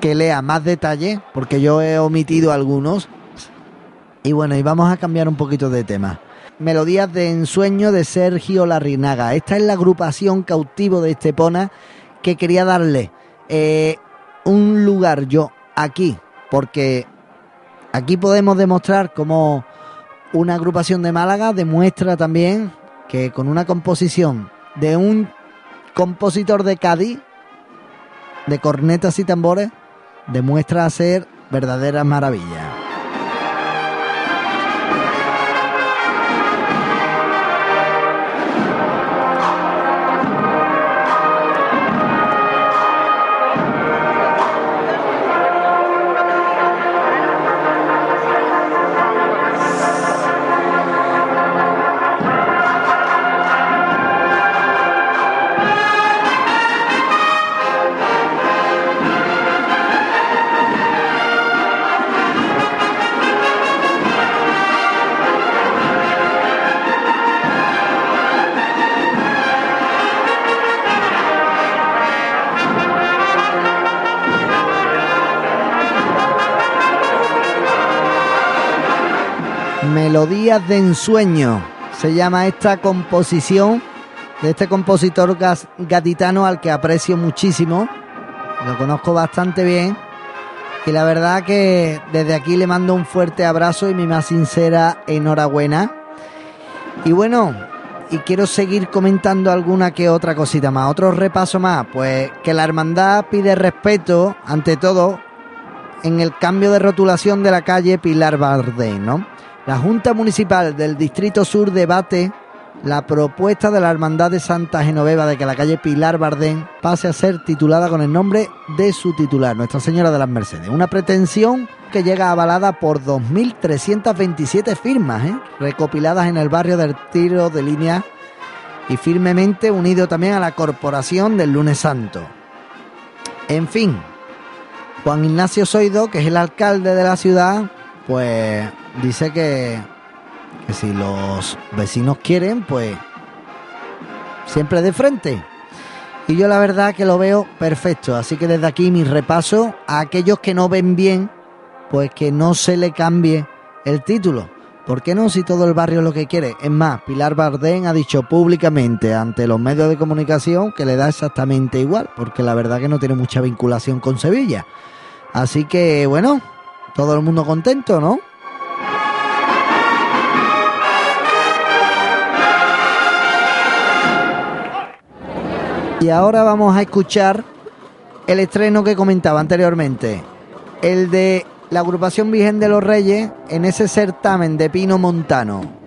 que lea más detalles, porque yo he omitido algunos. Y bueno, y vamos a cambiar un poquito de tema. Melodías de ensueño de Sergio Larrinaga. Esta es la agrupación cautivo de Estepona que quería darle eh, un lugar yo aquí, porque aquí podemos demostrar cómo una agrupación de Málaga demuestra también que con una composición de un compositor de Cádiz, de cornetas y tambores, demuestra ser verdaderas maravillas. De ensueño se llama esta composición de este compositor gaditano al que aprecio muchísimo, lo conozco bastante bien y la verdad que desde aquí le mando un fuerte abrazo y mi más sincera enhorabuena. Y bueno, y quiero seguir comentando alguna que otra cosita más, otro repaso más, pues que la hermandad pide respeto ante todo en el cambio de rotulación de la calle Pilar Bardén, ¿no? La Junta Municipal del Distrito Sur debate la propuesta de la Hermandad de Santa Genoveva de que la calle Pilar Bardén pase a ser titulada con el nombre de su titular, Nuestra Señora de las Mercedes. Una pretensión que llega avalada por 2.327 firmas, ¿eh? recopiladas en el barrio del Tiro de Línea y firmemente unido también a la Corporación del Lunes Santo. En fin, Juan Ignacio Soido, que es el alcalde de la ciudad, pues dice que, que si los vecinos quieren, pues siempre de frente. Y yo la verdad que lo veo perfecto. Así que desde aquí mi repaso a aquellos que no ven bien, pues que no se le cambie el título. ¿Por qué no si todo el barrio es lo que quiere? Es más, Pilar Bardén ha dicho públicamente ante los medios de comunicación que le da exactamente igual, porque la verdad que no tiene mucha vinculación con Sevilla. Así que bueno, todo el mundo contento, ¿no? Y ahora vamos a escuchar el estreno que comentaba anteriormente, el de la agrupación Virgen de los Reyes en ese certamen de Pino Montano.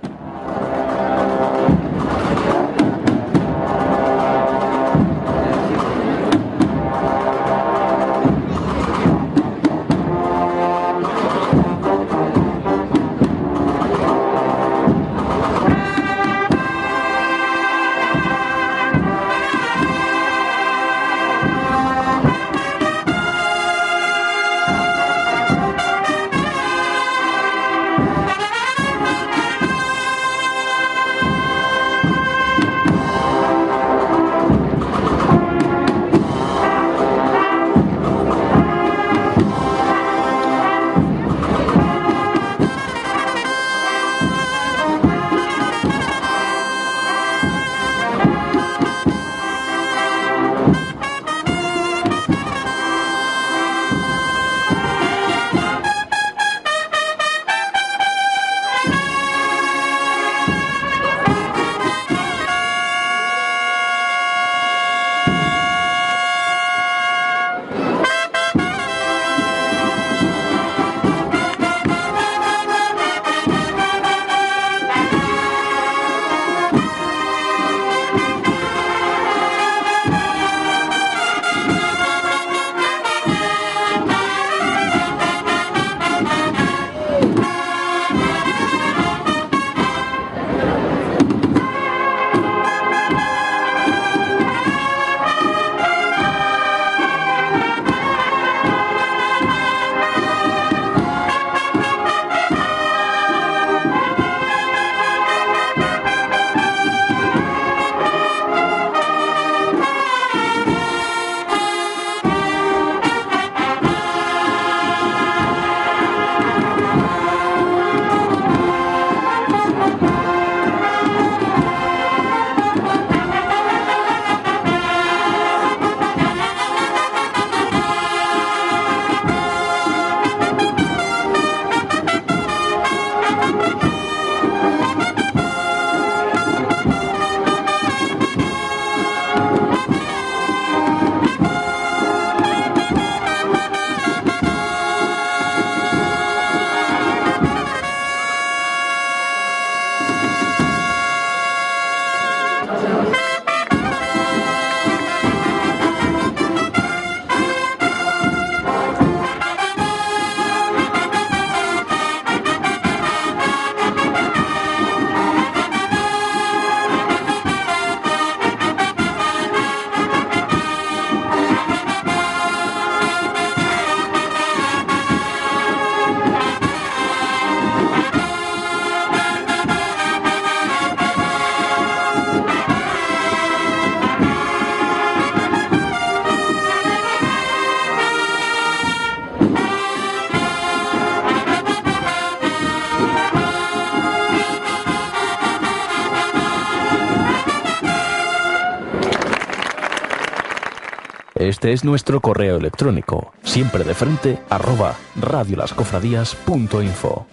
Este es nuestro correo electrónico, siempre de frente, arroba radiolascofradías.info.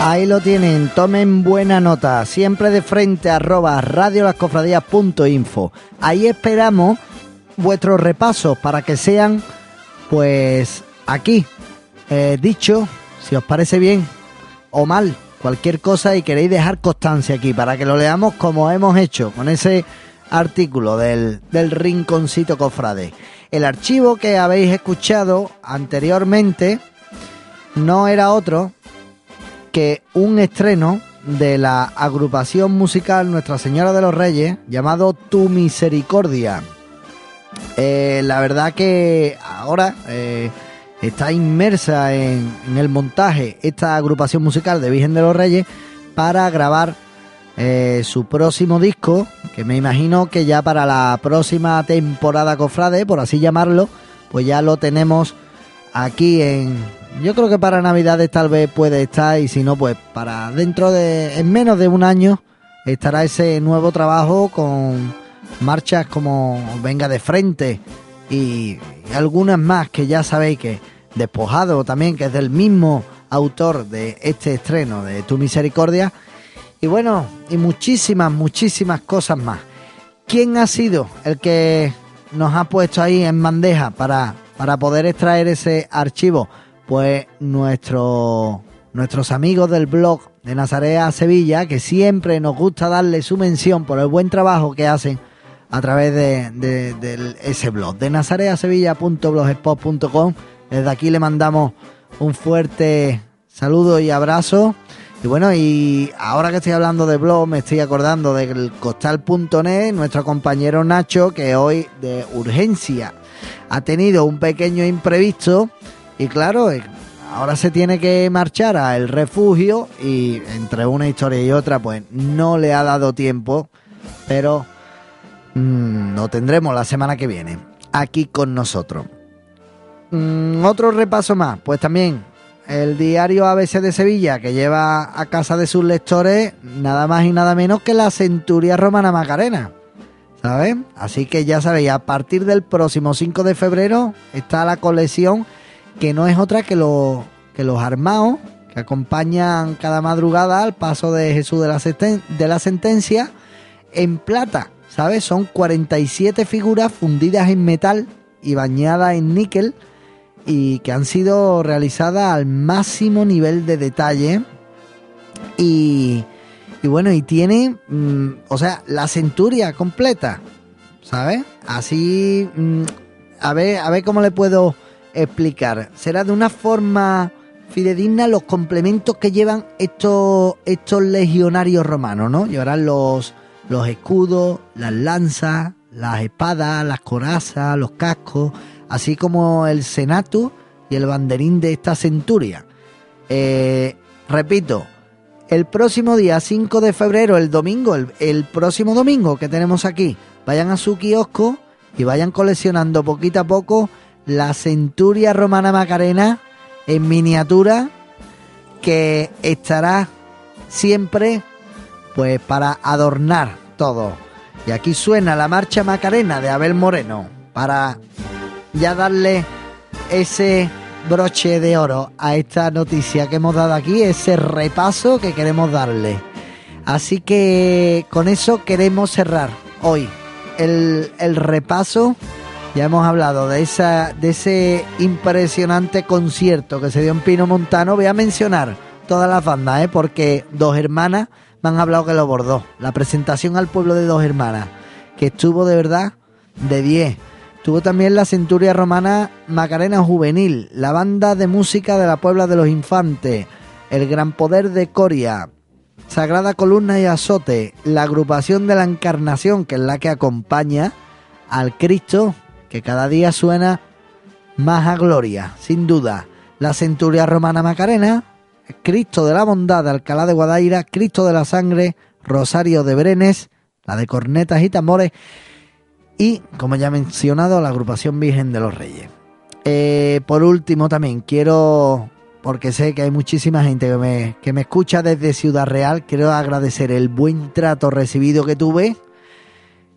Ahí lo tienen, tomen buena nota, siempre de frente, arroba radiolascofradías.info. Ahí esperamos vuestros repasos para que sean, pues, aquí, eh, dicho, si os parece bien o mal, cualquier cosa y queréis dejar constancia aquí para que lo leamos como hemos hecho con ese artículo del, del rinconcito cofrade. El archivo que habéis escuchado anteriormente no era otro que un estreno de la agrupación musical Nuestra Señora de los Reyes llamado Tu Misericordia. Eh, la verdad que ahora eh, está inmersa en, en, el montaje esta agrupación musical de Virgen de los Reyes para grabar eh, su próximo disco, que me imagino que ya para la próxima temporada Cofrade, por así llamarlo, pues ya lo tenemos aquí en... Yo creo que para Navidades tal vez puede estar y si no, pues para dentro de... en menos de un año estará ese nuevo trabajo con marchas como Venga de Frente y algunas más que ya sabéis que Despojado también, que es del mismo autor de este estreno de Tu Misericordia. Y bueno, y muchísimas, muchísimas cosas más. ¿Quién ha sido el que nos ha puesto ahí en bandeja para, para poder extraer ese archivo? Pues nuestro, nuestros amigos del blog de Nazarea Sevilla, que siempre nos gusta darle su mención por el buen trabajo que hacen a través de, de, de ese blog, de nazareasevilla.blogspot.com. Desde aquí le mandamos un fuerte saludo y abrazo. Y bueno, y ahora que estoy hablando de blog, me estoy acordando del costal.net, nuestro compañero Nacho, que hoy de urgencia ha tenido un pequeño imprevisto y claro, ahora se tiene que marchar al refugio y entre una historia y otra pues no le ha dado tiempo, pero mmm, lo tendremos la semana que viene aquí con nosotros. Mm, otro repaso más, pues también el diario ABC de Sevilla, que lleva a casa de sus lectores nada más y nada menos que la Centuria Romana Macarena. ¿Sabes? Así que ya sabéis, a partir del próximo 5 de febrero está la colección que no es otra que, lo, que los armados que acompañan cada madrugada al paso de Jesús de la, de la sentencia en plata. ¿Sabes? Son 47 figuras fundidas en metal y bañadas en níquel y que han sido realizadas al máximo nivel de detalle y, bueno, y tiene, mmm, o sea, la centuria completa, ¿sabes? Así, mmm, a ver, a ver cómo le puedo explicar. Será de una forma fidedigna los complementos que llevan estos, estos legionarios romanos, ¿no? Llevarán los, los escudos, las lanzas, las espadas, las corazas, los cascos, así como el senato y el banderín de esta centuria. Eh, repito, el próximo día 5 de febrero, el domingo, el, el, próximo domingo que tenemos aquí, vayan a su kiosco y vayan coleccionando poquito a poco la centuria romana Macarena en miniatura que estará siempre pues para adornar todo. Y aquí suena la marcha Macarena de Abel Moreno para ya darle ese broche de oro a esta noticia que hemos dado aquí, ese repaso que queremos darle. Así que con eso queremos cerrar hoy el, el repaso. Ya hemos hablado de, esa, de ese impresionante concierto que se dio en Pino Montano. Voy a mencionar todas las bandas, ¿eh? porque Dos Hermanas me han hablado que lo bordó. La presentación al pueblo de Dos Hermanas, que estuvo de verdad de 10. Tuvo también la Centuria Romana Macarena Juvenil, la banda de música de la Puebla de los Infantes, el Gran Poder de Coria, Sagrada Columna y Azote, la agrupación de la Encarnación, que es la que acompaña al Cristo, que cada día suena más a gloria, sin duda. La Centuria Romana Macarena, Cristo de la Bondad de Alcalá de Guadaira, Cristo de la Sangre, Rosario de Brenes, la de Cornetas y Tambores, y, como ya he mencionado, la agrupación Virgen de los Reyes. Eh, por último, también quiero, porque sé que hay muchísima gente que me, que me escucha desde Ciudad Real, quiero agradecer el buen trato recibido que tuve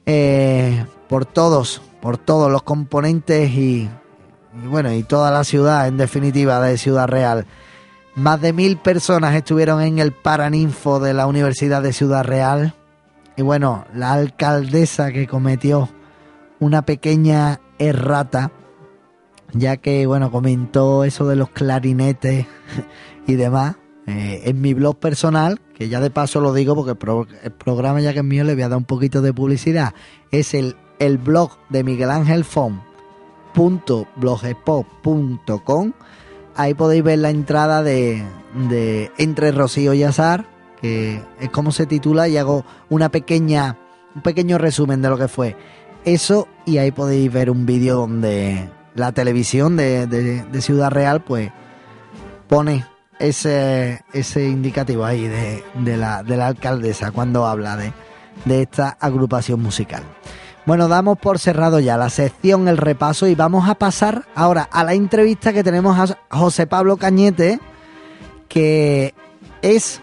eh, por todos, por todos los componentes y, y bueno, y toda la ciudad, en definitiva, de Ciudad Real. Más de mil personas estuvieron en el Paraninfo de la Universidad de Ciudad Real. Y bueno, la alcaldesa que cometió una pequeña errata, ya que, bueno, comentó eso de los clarinetes y demás. eh, en mi blog personal, que ya de paso lo digo porque el, pro- el programa ya que es mío le voy a dar un poquito de publicidad, es el, el blog de Miguel Ángel Fon blogspot.com ahí podéis ver la entrada de, de Entre Rocío y Azar que es como se titula y hago una pequeña un pequeño resumen de lo que fue eso y ahí podéis ver un vídeo donde la televisión de, de- Ciudad Real pues pone ese, ese indicativo ahí de, de la, la alcaldesa cuando habla de, de esta agrupación musical. Bueno, damos por cerrado ya la sección, el repaso y vamos a pasar ahora a la entrevista que tenemos a José Pablo Cañete, que es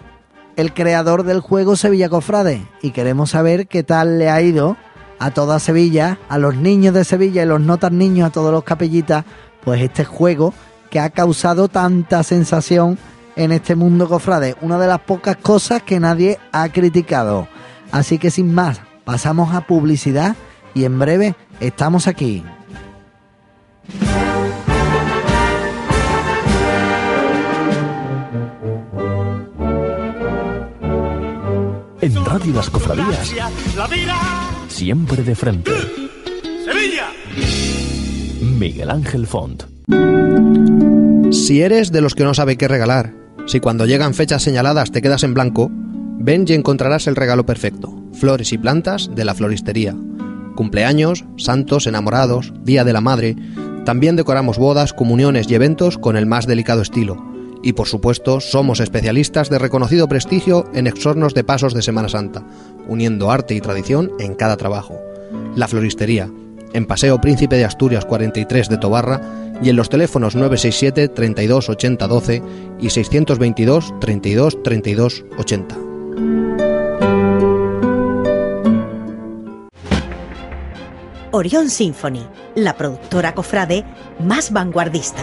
el creador del juego Sevilla Cofrade y queremos saber qué tal le ha ido a toda Sevilla, a los niños de Sevilla y los no tan niños, a todos los capellitas, pues este juego que ha causado tanta sensación en este mundo cofrade, una de las pocas cosas que nadie ha criticado. Así que sin más, pasamos a publicidad y en breve estamos aquí. En Radio Las Cofradías, La vida, siempre de frente. Sevilla. Miguel Ángel Font. Si eres de los que no sabe qué regalar, si cuando llegan fechas señaladas te quedas en blanco, ven y encontrarás el regalo perfecto. Flores y plantas de la floristería. Cumpleaños, santos, enamorados, Día de la Madre. También decoramos bodas, comuniones y eventos con el más delicado estilo. Y por supuesto, somos especialistas de reconocido prestigio en exornos de pasos de Semana Santa, uniendo arte y tradición en cada trabajo. La Floristería, en Paseo Príncipe de Asturias 43 de Tobarra y en los teléfonos 967 32 80 12 y 622 32 32 80. Orión Symphony, la productora cofrade más vanguardista.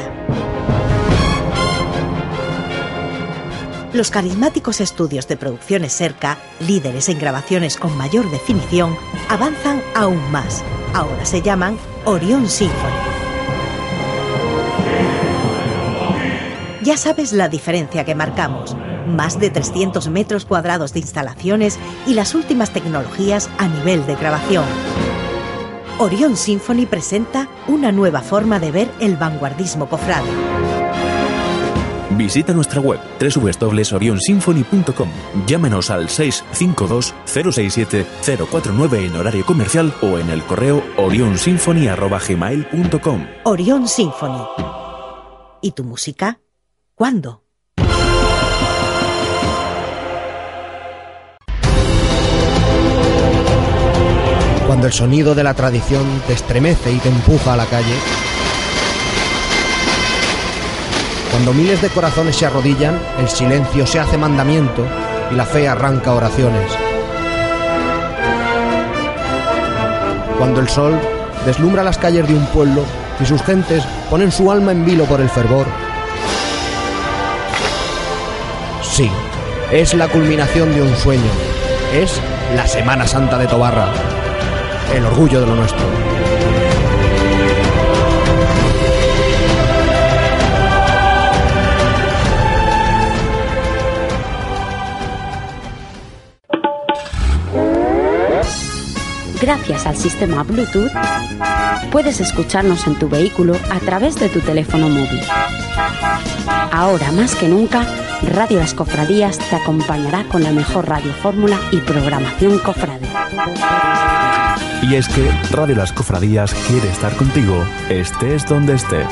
Los carismáticos estudios de producciones Serca, líderes en grabaciones con mayor definición, avanzan aún más. Ahora se llaman Orión Symphony. Ya sabes la diferencia que marcamos. Más de 300 metros cuadrados de instalaciones y las últimas tecnologías a nivel de grabación. Orión Symphony presenta una nueva forma de ver el vanguardismo cofrade. Visita nuestra web www.orionsymphony.com. Llámenos al 652-067-049 en horario comercial o en el correo orionsymphony.gmail.com. Orión Symphony. ¿Y tu música? ¿Cuándo? Cuando el sonido de la tradición te estremece y te empuja a la calle. Cuando miles de corazones se arrodillan, el silencio se hace mandamiento y la fe arranca oraciones. Cuando el sol deslumbra las calles de un pueblo y sus gentes ponen su alma en vilo por el fervor. Sí, es la culminación de un sueño. Es la Semana Santa de Tobarra. El orgullo de lo nuestro. Gracias al sistema Bluetooth, puedes escucharnos en tu vehículo a través de tu teléfono móvil. Ahora más que nunca, Radio Las Cofradías te acompañará con la mejor radio fórmula y programación cofrade. Y es que Radio Las Cofradías quiere estar contigo, estés donde estés.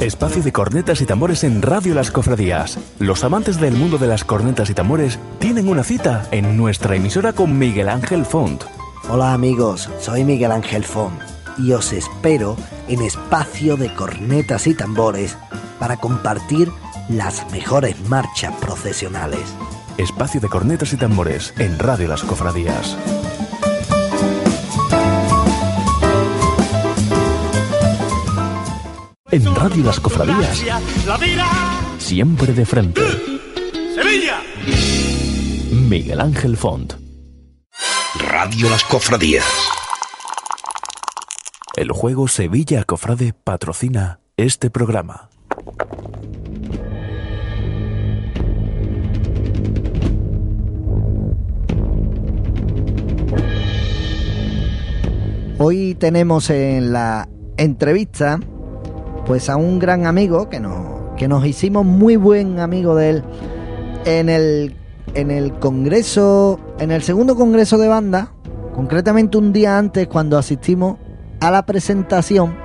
Espacio de cornetas y tambores en Radio Las Cofradías. Los amantes del mundo de las cornetas y tambores tienen una cita en nuestra emisora con Miguel Ángel Font. Hola amigos, soy Miguel Ángel Font y os espero en Espacio de Cornetas y Tambores para compartir las mejores marchas procesionales. espacio de cornetas y tambores en Radio Las Cofradías. En Radio Las Cofradías, siempre de frente. Sevilla. Miguel Ángel Font. Radio Las Cofradías. El juego Sevilla Cofrade patrocina este programa. Hoy tenemos en la entrevista pues a un gran amigo que nos, que nos hicimos muy buen amigo de él en el, en el congreso, en el segundo congreso de banda, concretamente un día antes cuando asistimos a la presentación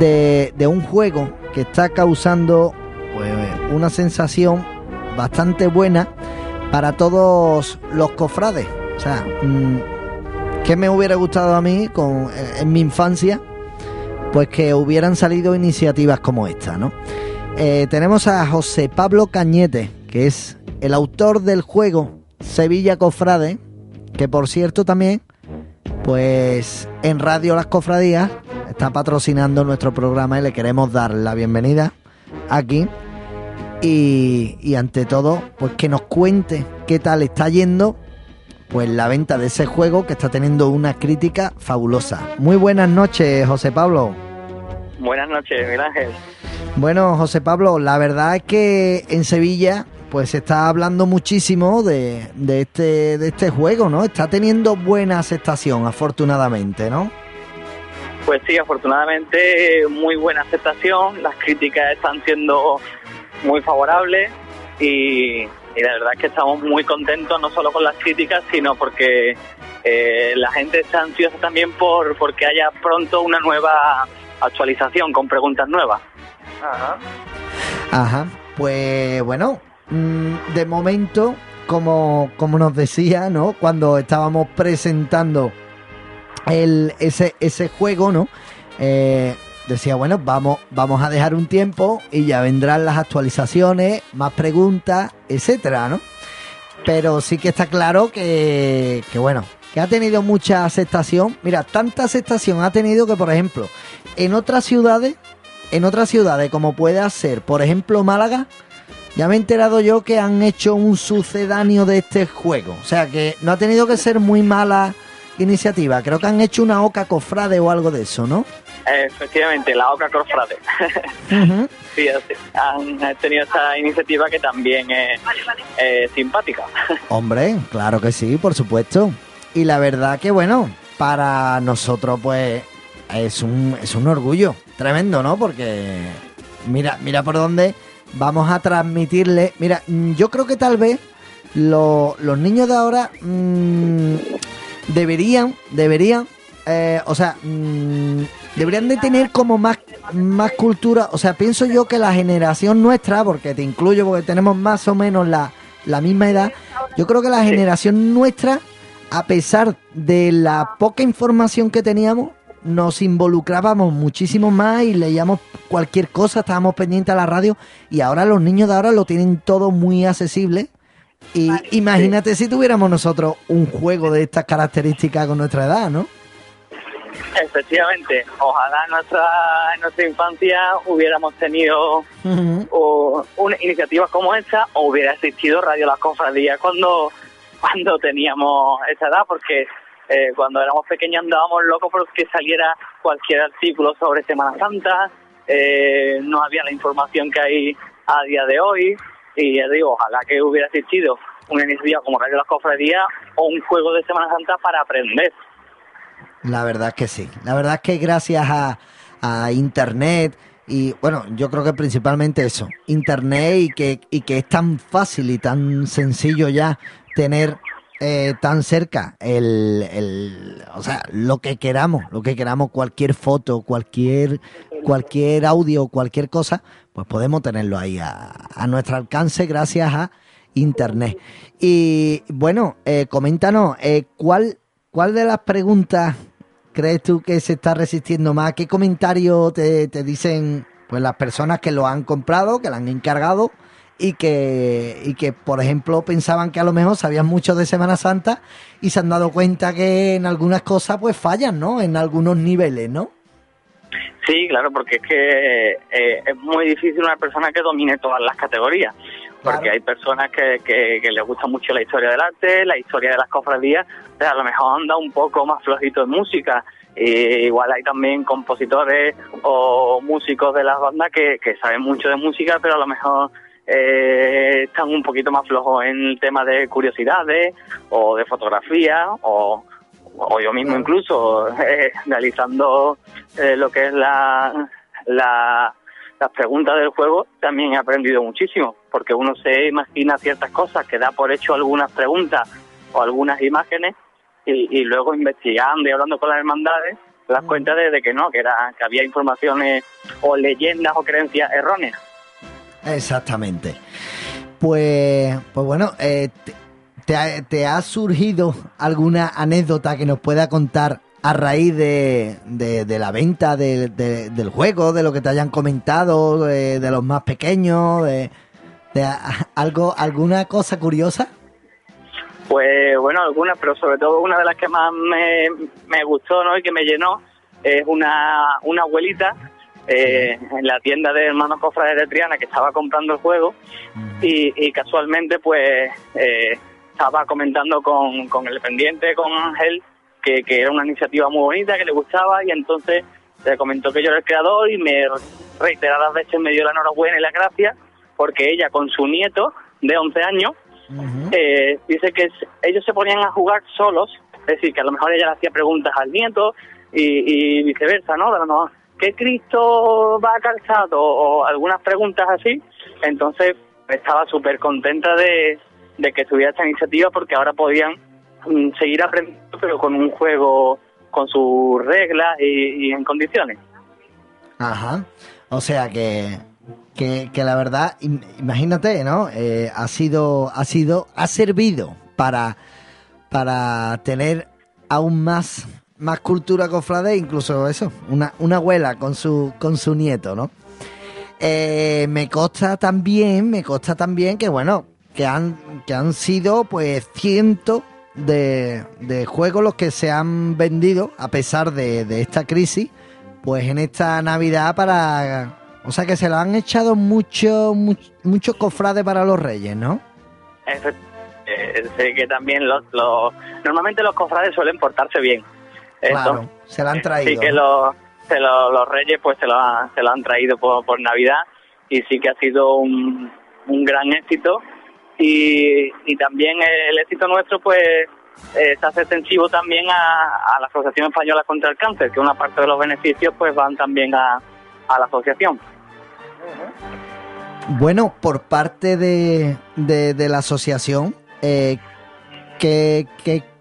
de, de un juego que está causando pues, una sensación bastante buena para todos los cofrades. O sea, mm, ¿qué me hubiera gustado a mí con, en mi infancia? Pues que hubieran salido iniciativas como esta, ¿no? Eh, tenemos a José Pablo Cañete, que es el autor del juego Sevilla Cofrade, que por cierto también, pues en Radio Las Cofradías está patrocinando nuestro programa y le queremos dar la bienvenida aquí. Y, y ante todo, pues que nos cuente qué tal está yendo pues la venta de ese juego que está teniendo una crítica fabulosa. Muy buenas noches, José Pablo. Buenas noches, Miguel Ángel. Bueno, José Pablo, la verdad es que en Sevilla pues se está hablando muchísimo de, de este, de este juego, ¿no? Está teniendo buena aceptación, afortunadamente, ¿no? Pues sí, afortunadamente muy buena aceptación, las críticas están siendo muy favorables y, y la verdad es que estamos muy contentos no solo con las críticas, sino porque eh, la gente está ansiosa también por porque haya pronto una nueva actualización con preguntas nuevas. Ajá. Ajá. Pues bueno, mm, de momento, como, como nos decía, ¿no? Cuando estábamos presentando el, ese, ese juego, ¿no? Eh, decía, bueno, vamos, vamos a dejar un tiempo y ya vendrán las actualizaciones, más preguntas, etcétera, ¿no? Pero sí que está claro que, que bueno, que ha tenido mucha aceptación. Mira, tanta aceptación ha tenido que, por ejemplo, en otras ciudades, en otras ciudades como puede ser, por ejemplo, Málaga, ya me he enterado yo que han hecho un sucedáneo de este juego. O sea que no ha tenido que ser muy mala iniciativa. Creo que han hecho una oca cofrade o algo de eso, ¿no? Efectivamente, la Oca Cofrade. sí, así, han tenido esta iniciativa que también es eh, simpática. Hombre, claro que sí, por supuesto. Y la verdad que bueno, para nosotros pues es un, es un orgullo tremendo, ¿no? Porque mira, mira por dónde vamos a transmitirle. Mira, mm, yo creo que tal vez lo- los niños de ahora mm, deberían, deberían, eh, o sea, mm, deberían de tener como más, más cultura. O sea, pienso yo que la generación nuestra, porque te incluyo porque tenemos más o menos la, la misma edad, yo creo que la generación nuestra, a pesar de la poca información que teníamos, nos involucrábamos muchísimo más y leíamos cualquier cosa, estábamos pendientes a la radio y ahora los niños de ahora lo tienen todo muy accesible. Y imagínate si tuviéramos nosotros un juego de estas características con nuestra edad, ¿no? Efectivamente, ojalá en nuestra, en nuestra infancia hubiéramos tenido o, una iniciativas como esta o hubiera existido Radio Las Cofradías cuando, cuando teníamos esa edad, porque eh, cuando éramos pequeños andábamos locos porque saliera cualquier artículo sobre Semana Santa, eh, no había la información que hay a día de hoy y ya digo, ojalá que hubiera existido una iniciativa como Radio Las Cofradías o un juego de Semana Santa para aprender. La verdad es que sí. La verdad es que gracias a, a Internet y bueno, yo creo que principalmente eso, Internet y que, y que es tan fácil y tan sencillo ya tener eh, tan cerca el, el, o sea, lo que queramos, lo que queramos, cualquier foto, cualquier, cualquier audio, cualquier cosa, pues podemos tenerlo ahí a, a nuestro alcance gracias a Internet. Y bueno, eh, coméntanos, eh, ¿cuál, ¿cuál de las preguntas crees tú que se está resistiendo más? ¿Qué comentario te, te dicen pues las personas que lo han comprado, que lo han encargado? Y que, y que, por ejemplo, pensaban que a lo mejor sabían mucho de Semana Santa y se han dado cuenta que en algunas cosas pues fallan, ¿no? En algunos niveles, ¿no? Sí, claro, porque es que eh, es muy difícil una persona que domine todas las categorías. Porque hay personas que, que, les gusta mucho la historia del arte, la historia de las cofradías, pero a lo mejor anda un poco más flojito en música. igual hay también compositores o músicos de las bandas que, que saben mucho de música, pero a lo mejor eh, están un poquito más flojos en el tema de curiosidades o de fotografía o, o yo mismo incluso eh, realizando eh, lo que es la, la, las preguntas del juego también he aprendido muchísimo porque uno se imagina ciertas cosas que da por hecho algunas preguntas o algunas imágenes y, luego investigando y hablando con las hermandades das cuenta de, que no, que, era, que había informaciones o leyendas o creencias erróneas. Exactamente. Pues, pues bueno, eh, te, ha, surgido alguna anécdota que nos pueda contar a raíz de, de, la venta del juego, de lo que te hayan comentado, de, los más pequeños, de, algo, alguna cosa curiosa? Pues bueno, algunas, pero sobre todo una de las que más me, me gustó ¿no? y que me llenó es una, una abuelita eh, en la tienda de hermanos cofrades de Triana que estaba comprando el juego y, casualmente pues eh, estaba comentando con, con el pendiente, con Ángel, que, que, era una iniciativa muy bonita, que le gustaba y entonces le comentó que yo era el creador y me reiteradas veces me dio la enhorabuena y la gracias porque ella con su nieto de 11 años eh, dice que ellos se ponían a jugar solos, es decir, que a lo mejor ella le hacía preguntas al nieto y, y viceversa, ¿no? ¿Qué Cristo va calzado? O algunas preguntas así. Entonces estaba súper contenta de, que tuviera esta iniciativa porque ahora podían mm, seguir aprendiendo, pero con un juego con sus reglas y, en condiciones. Ajá. O sea que, que, la verdad, imagínate, ¿no? Eh, ha sido, ha sido, ha servido para, para tener aún más más cultura cofrade, incluso eso, una, una abuela con su, con su nieto, ¿no? Eh, me consta también, me consta también que bueno, que han, que han sido pues cientos de, de juegos los que se han vendido a pesar de, esta crisis, pues en esta Navidad para... O sea que se lo han echado muchos muchos cofrades para los reyes, ¿no? Eh, sé que también los, los, normalmente los cofrades suelen portarse bien Claro, se la han traído. Sí que los, los reyes pues se lo, se lo han traído por, por Navidad y sí que ha sido un, un gran éxito y, y también el éxito nuestro pues eh, se hace extensivo también a, la Asociación Española contra el Cáncer, que una parte de los beneficios pues van también a, a la asociación. Bueno, por parte de, de, de la asociación, eh, ¿Qué,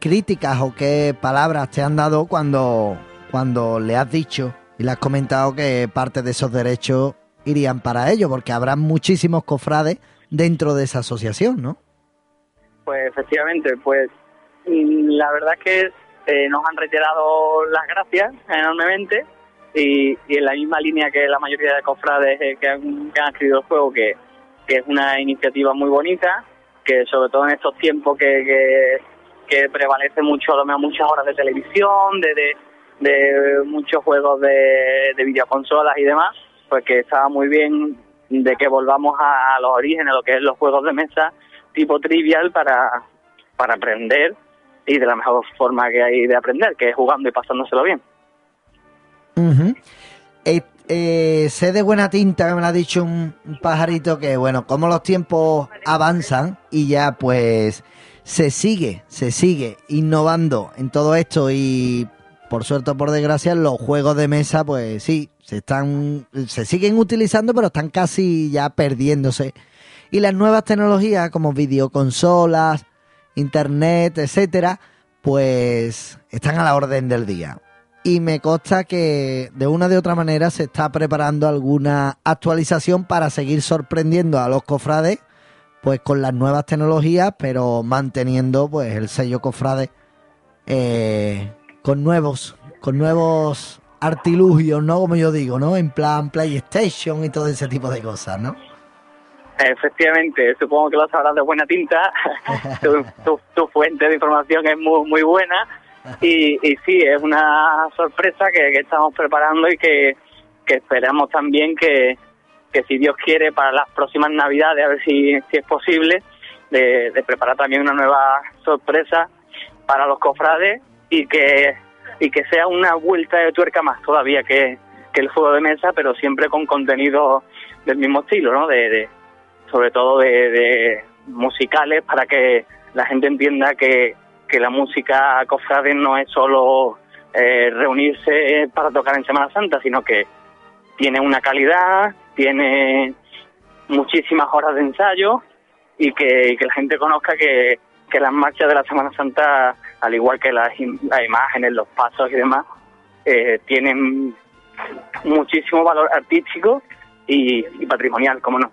críticas o qué palabras te han dado cuando, cuando le has dicho y le has comentado que parte de esos derechos irían para ello? Porque habrá muchísimos cofrades dentro de esa asociación, ¿no? Pues efectivamente, pues mm, la verdad es que eh, nos han reiterado las gracias enormemente y, en la misma línea que la mayoría de cofrades eh, que, han, que escrito el juego, que, que es una iniciativa muy bonita que sobre todo en estos tiempos que, que, prevalece mucho, muchas horas de televisión, de, de, muchos juegos de, de videoconsolas y demás, pues que estaba muy bien de que volvamos a, los orígenes, lo que es los juegos de mesa tipo trivial para, para aprender y de la mejor forma que hay de aprender, que es jugando y pasándoselo bien. Eh, sé de buena tinta, que me lo ha dicho un, pajarito, que bueno, como los tiempos avanzan y ya pues se sigue, se sigue innovando en todo esto y por suerte o por desgracia los juegos de mesa pues sí, se están, se siguen utilizando pero están casi ya perdiéndose. Y las nuevas tecnologías como videoconsolas, internet, etcétera, pues están a la orden del día y me consta que de una de otra manera se está preparando alguna actualización para seguir sorprendiendo a los cofrades pues con las nuevas tecnologías pero manteniendo pues el sello cofrade eh, con nuevos con nuevos artilugios no como yo digo no en plan PlayStation y todo ese tipo de cosas no Efectivamente, supongo que lo sabrás de buena tinta. tu, tu- tu fuente de información es muy, muy buena. Y, y sí, es una sorpresa que, que estamos preparando y que, que esperamos también que, que si Dios quiere para las próximas navidades, a ver si, si es posible, de, de preparar también una nueva sorpresa para los cofrades y que, y que sea una vuelta de tuerca más todavía que, el juego de mesa, pero siempre con contenido del mismo estilo, ¿no? De, de- sobre todo de, de musicales para que la gente entienda que, que la música cofrade no es solo eh, reunirse para tocar en Semana Santa, sino que tiene una calidad, tiene muchísimas horas de ensayo y que, que la gente conozca que, que las marchas de la Semana Santa, al igual que las, las imágenes, los pasos y demás, eh, tienen muchísimo valor artístico y, y patrimonial, como no.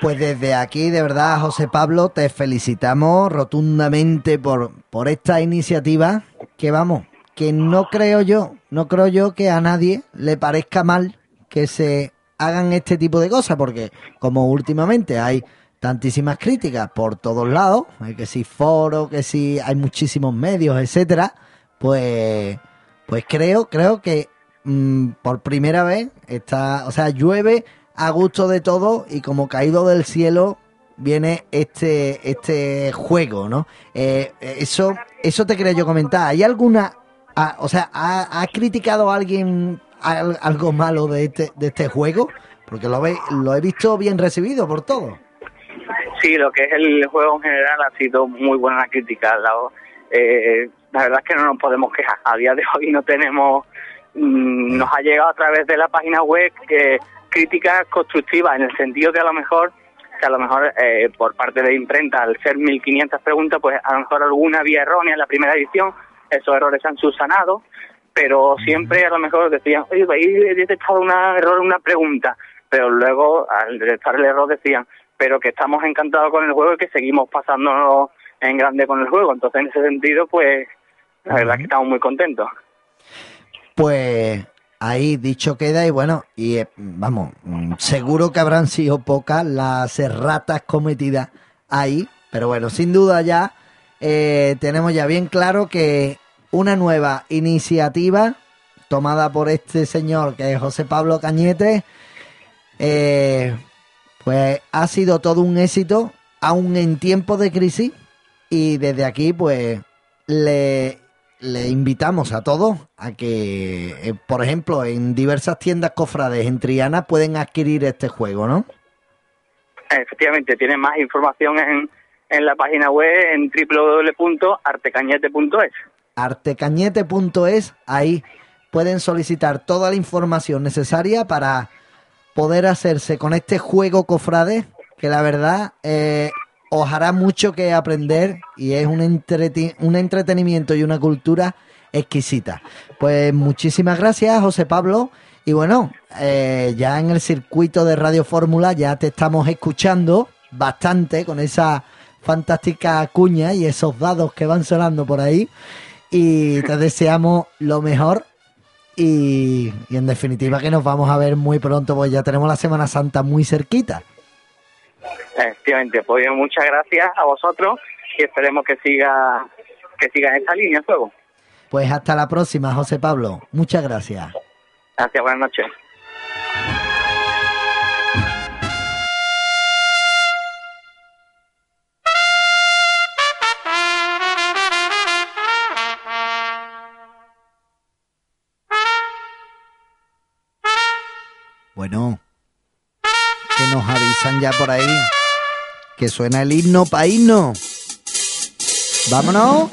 Pues desde aquí, de verdad, José Pablo, te felicitamos rotundamente por, por esta iniciativa que vamos, que no creo yo, no creo yo que a nadie le parezca mal que se hagan este tipo de cosas, porque como últimamente hay tantísimas críticas por todos lados, que si foro, que si hay muchísimos medios, etcétera, pues, pues creo, creo que mm, por primera vez está, o sea, llueve a gusto de todo y como caído del cielo viene este este juego, ¿no? Eh, eso eso te quería yo comentar. ¿Hay alguna, ah, o sea, ha, ha criticado a alguien al- algo malo de este de este juego? Porque lo lo he visto bien recibido por todo. Sí, lo que es el juego en general ha sido muy buena crítica. La, eh, la verdad es que no nos podemos quejar. A día de hoy no tenemos, mm, nos ha llegado a través de la página web que críticas constructivas en el sentido de a lo mejor que a lo mejor eh, por parte de imprenta al ser 1500 preguntas pues a lo mejor alguna había errónea en la primera edición esos errores se han subsanado pero siempre a lo mejor decían oye ahí he detectado un error una pregunta pero luego al detectar el error decían pero que estamos encantados con el juego y que seguimos pasándonos en grande con el juego entonces en ese sentido pues la verdad es que estamos muy contentos. Pues ahí dicho queda y bueno, y eh, vamos, seguro que habrán sido pocas las erratas cometidas ahí, pero bueno, sin duda ya eh, tenemos ya bien claro que una nueva iniciativa tomada por este señor que es José Pablo Cañete, eh, pues ha sido todo un éxito, aún en tiempos de crisis, y desde aquí pues le, invitamos a todos a que, eh, por ejemplo, en diversas tiendas cofrades en Triana pueden adquirir este juego, ¿no? Efectivamente, tiene más información en, en la página web en www.artecañete.es. artecañete.es, ahí pueden solicitar toda la información necesaria para poder hacerse con este juego cofrade, que la verdad eh, os hará mucho que aprender y es un, un entretenimiento y una cultura exquisita. Pues muchísimas gracias, José Pablo. Y bueno, eh, ya en el circuito de Radio Fórmula ya te estamos escuchando bastante con esa fantástica cuña y esos dados que van sonando por ahí. Y te deseamos lo mejor. Y, y en definitiva que nos vamos a ver muy pronto, pues ya tenemos la Semana Santa muy cerquita. Efectivamente, pues muchas gracias a vosotros y esperemos que siga que siga en esta línea el juego. Pues hasta la próxima, José Pablo. Muchas gracias. Gracias, buenas noches. Bueno, que nos avisan ya por ahí que suena el himno himno. Vámonos.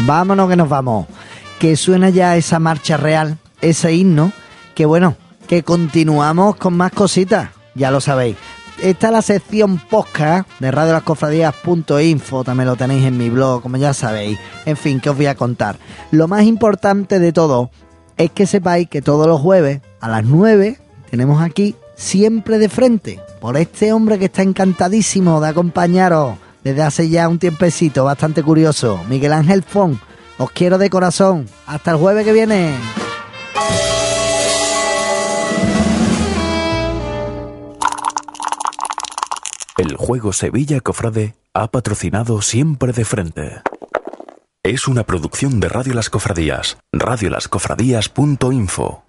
Vámonos que nos vamos. Que suena ya esa marcha real, ese himno. Que bueno, que continuamos con más cositas, ya lo sabéis. Esta es la sección podcast de radiolascofradías.info, también lo tenéis en mi blog, como ya sabéis. En fin, que os voy a contar. Lo más importante de todo es que sepáis que todos los jueves a las 9 tenemos aquí siempre de frente por este hombre que está encantadísimo de acompañaros desde hace ya un tiempecito bastante curioso, Miguel Ángel Fon. Os quiero de corazón. Hasta el jueves que viene. Juego Sevilla Cofrade ha patrocinado siempre de frente. Es una producción de Radio Las Cofradías, radiolascofradías.info.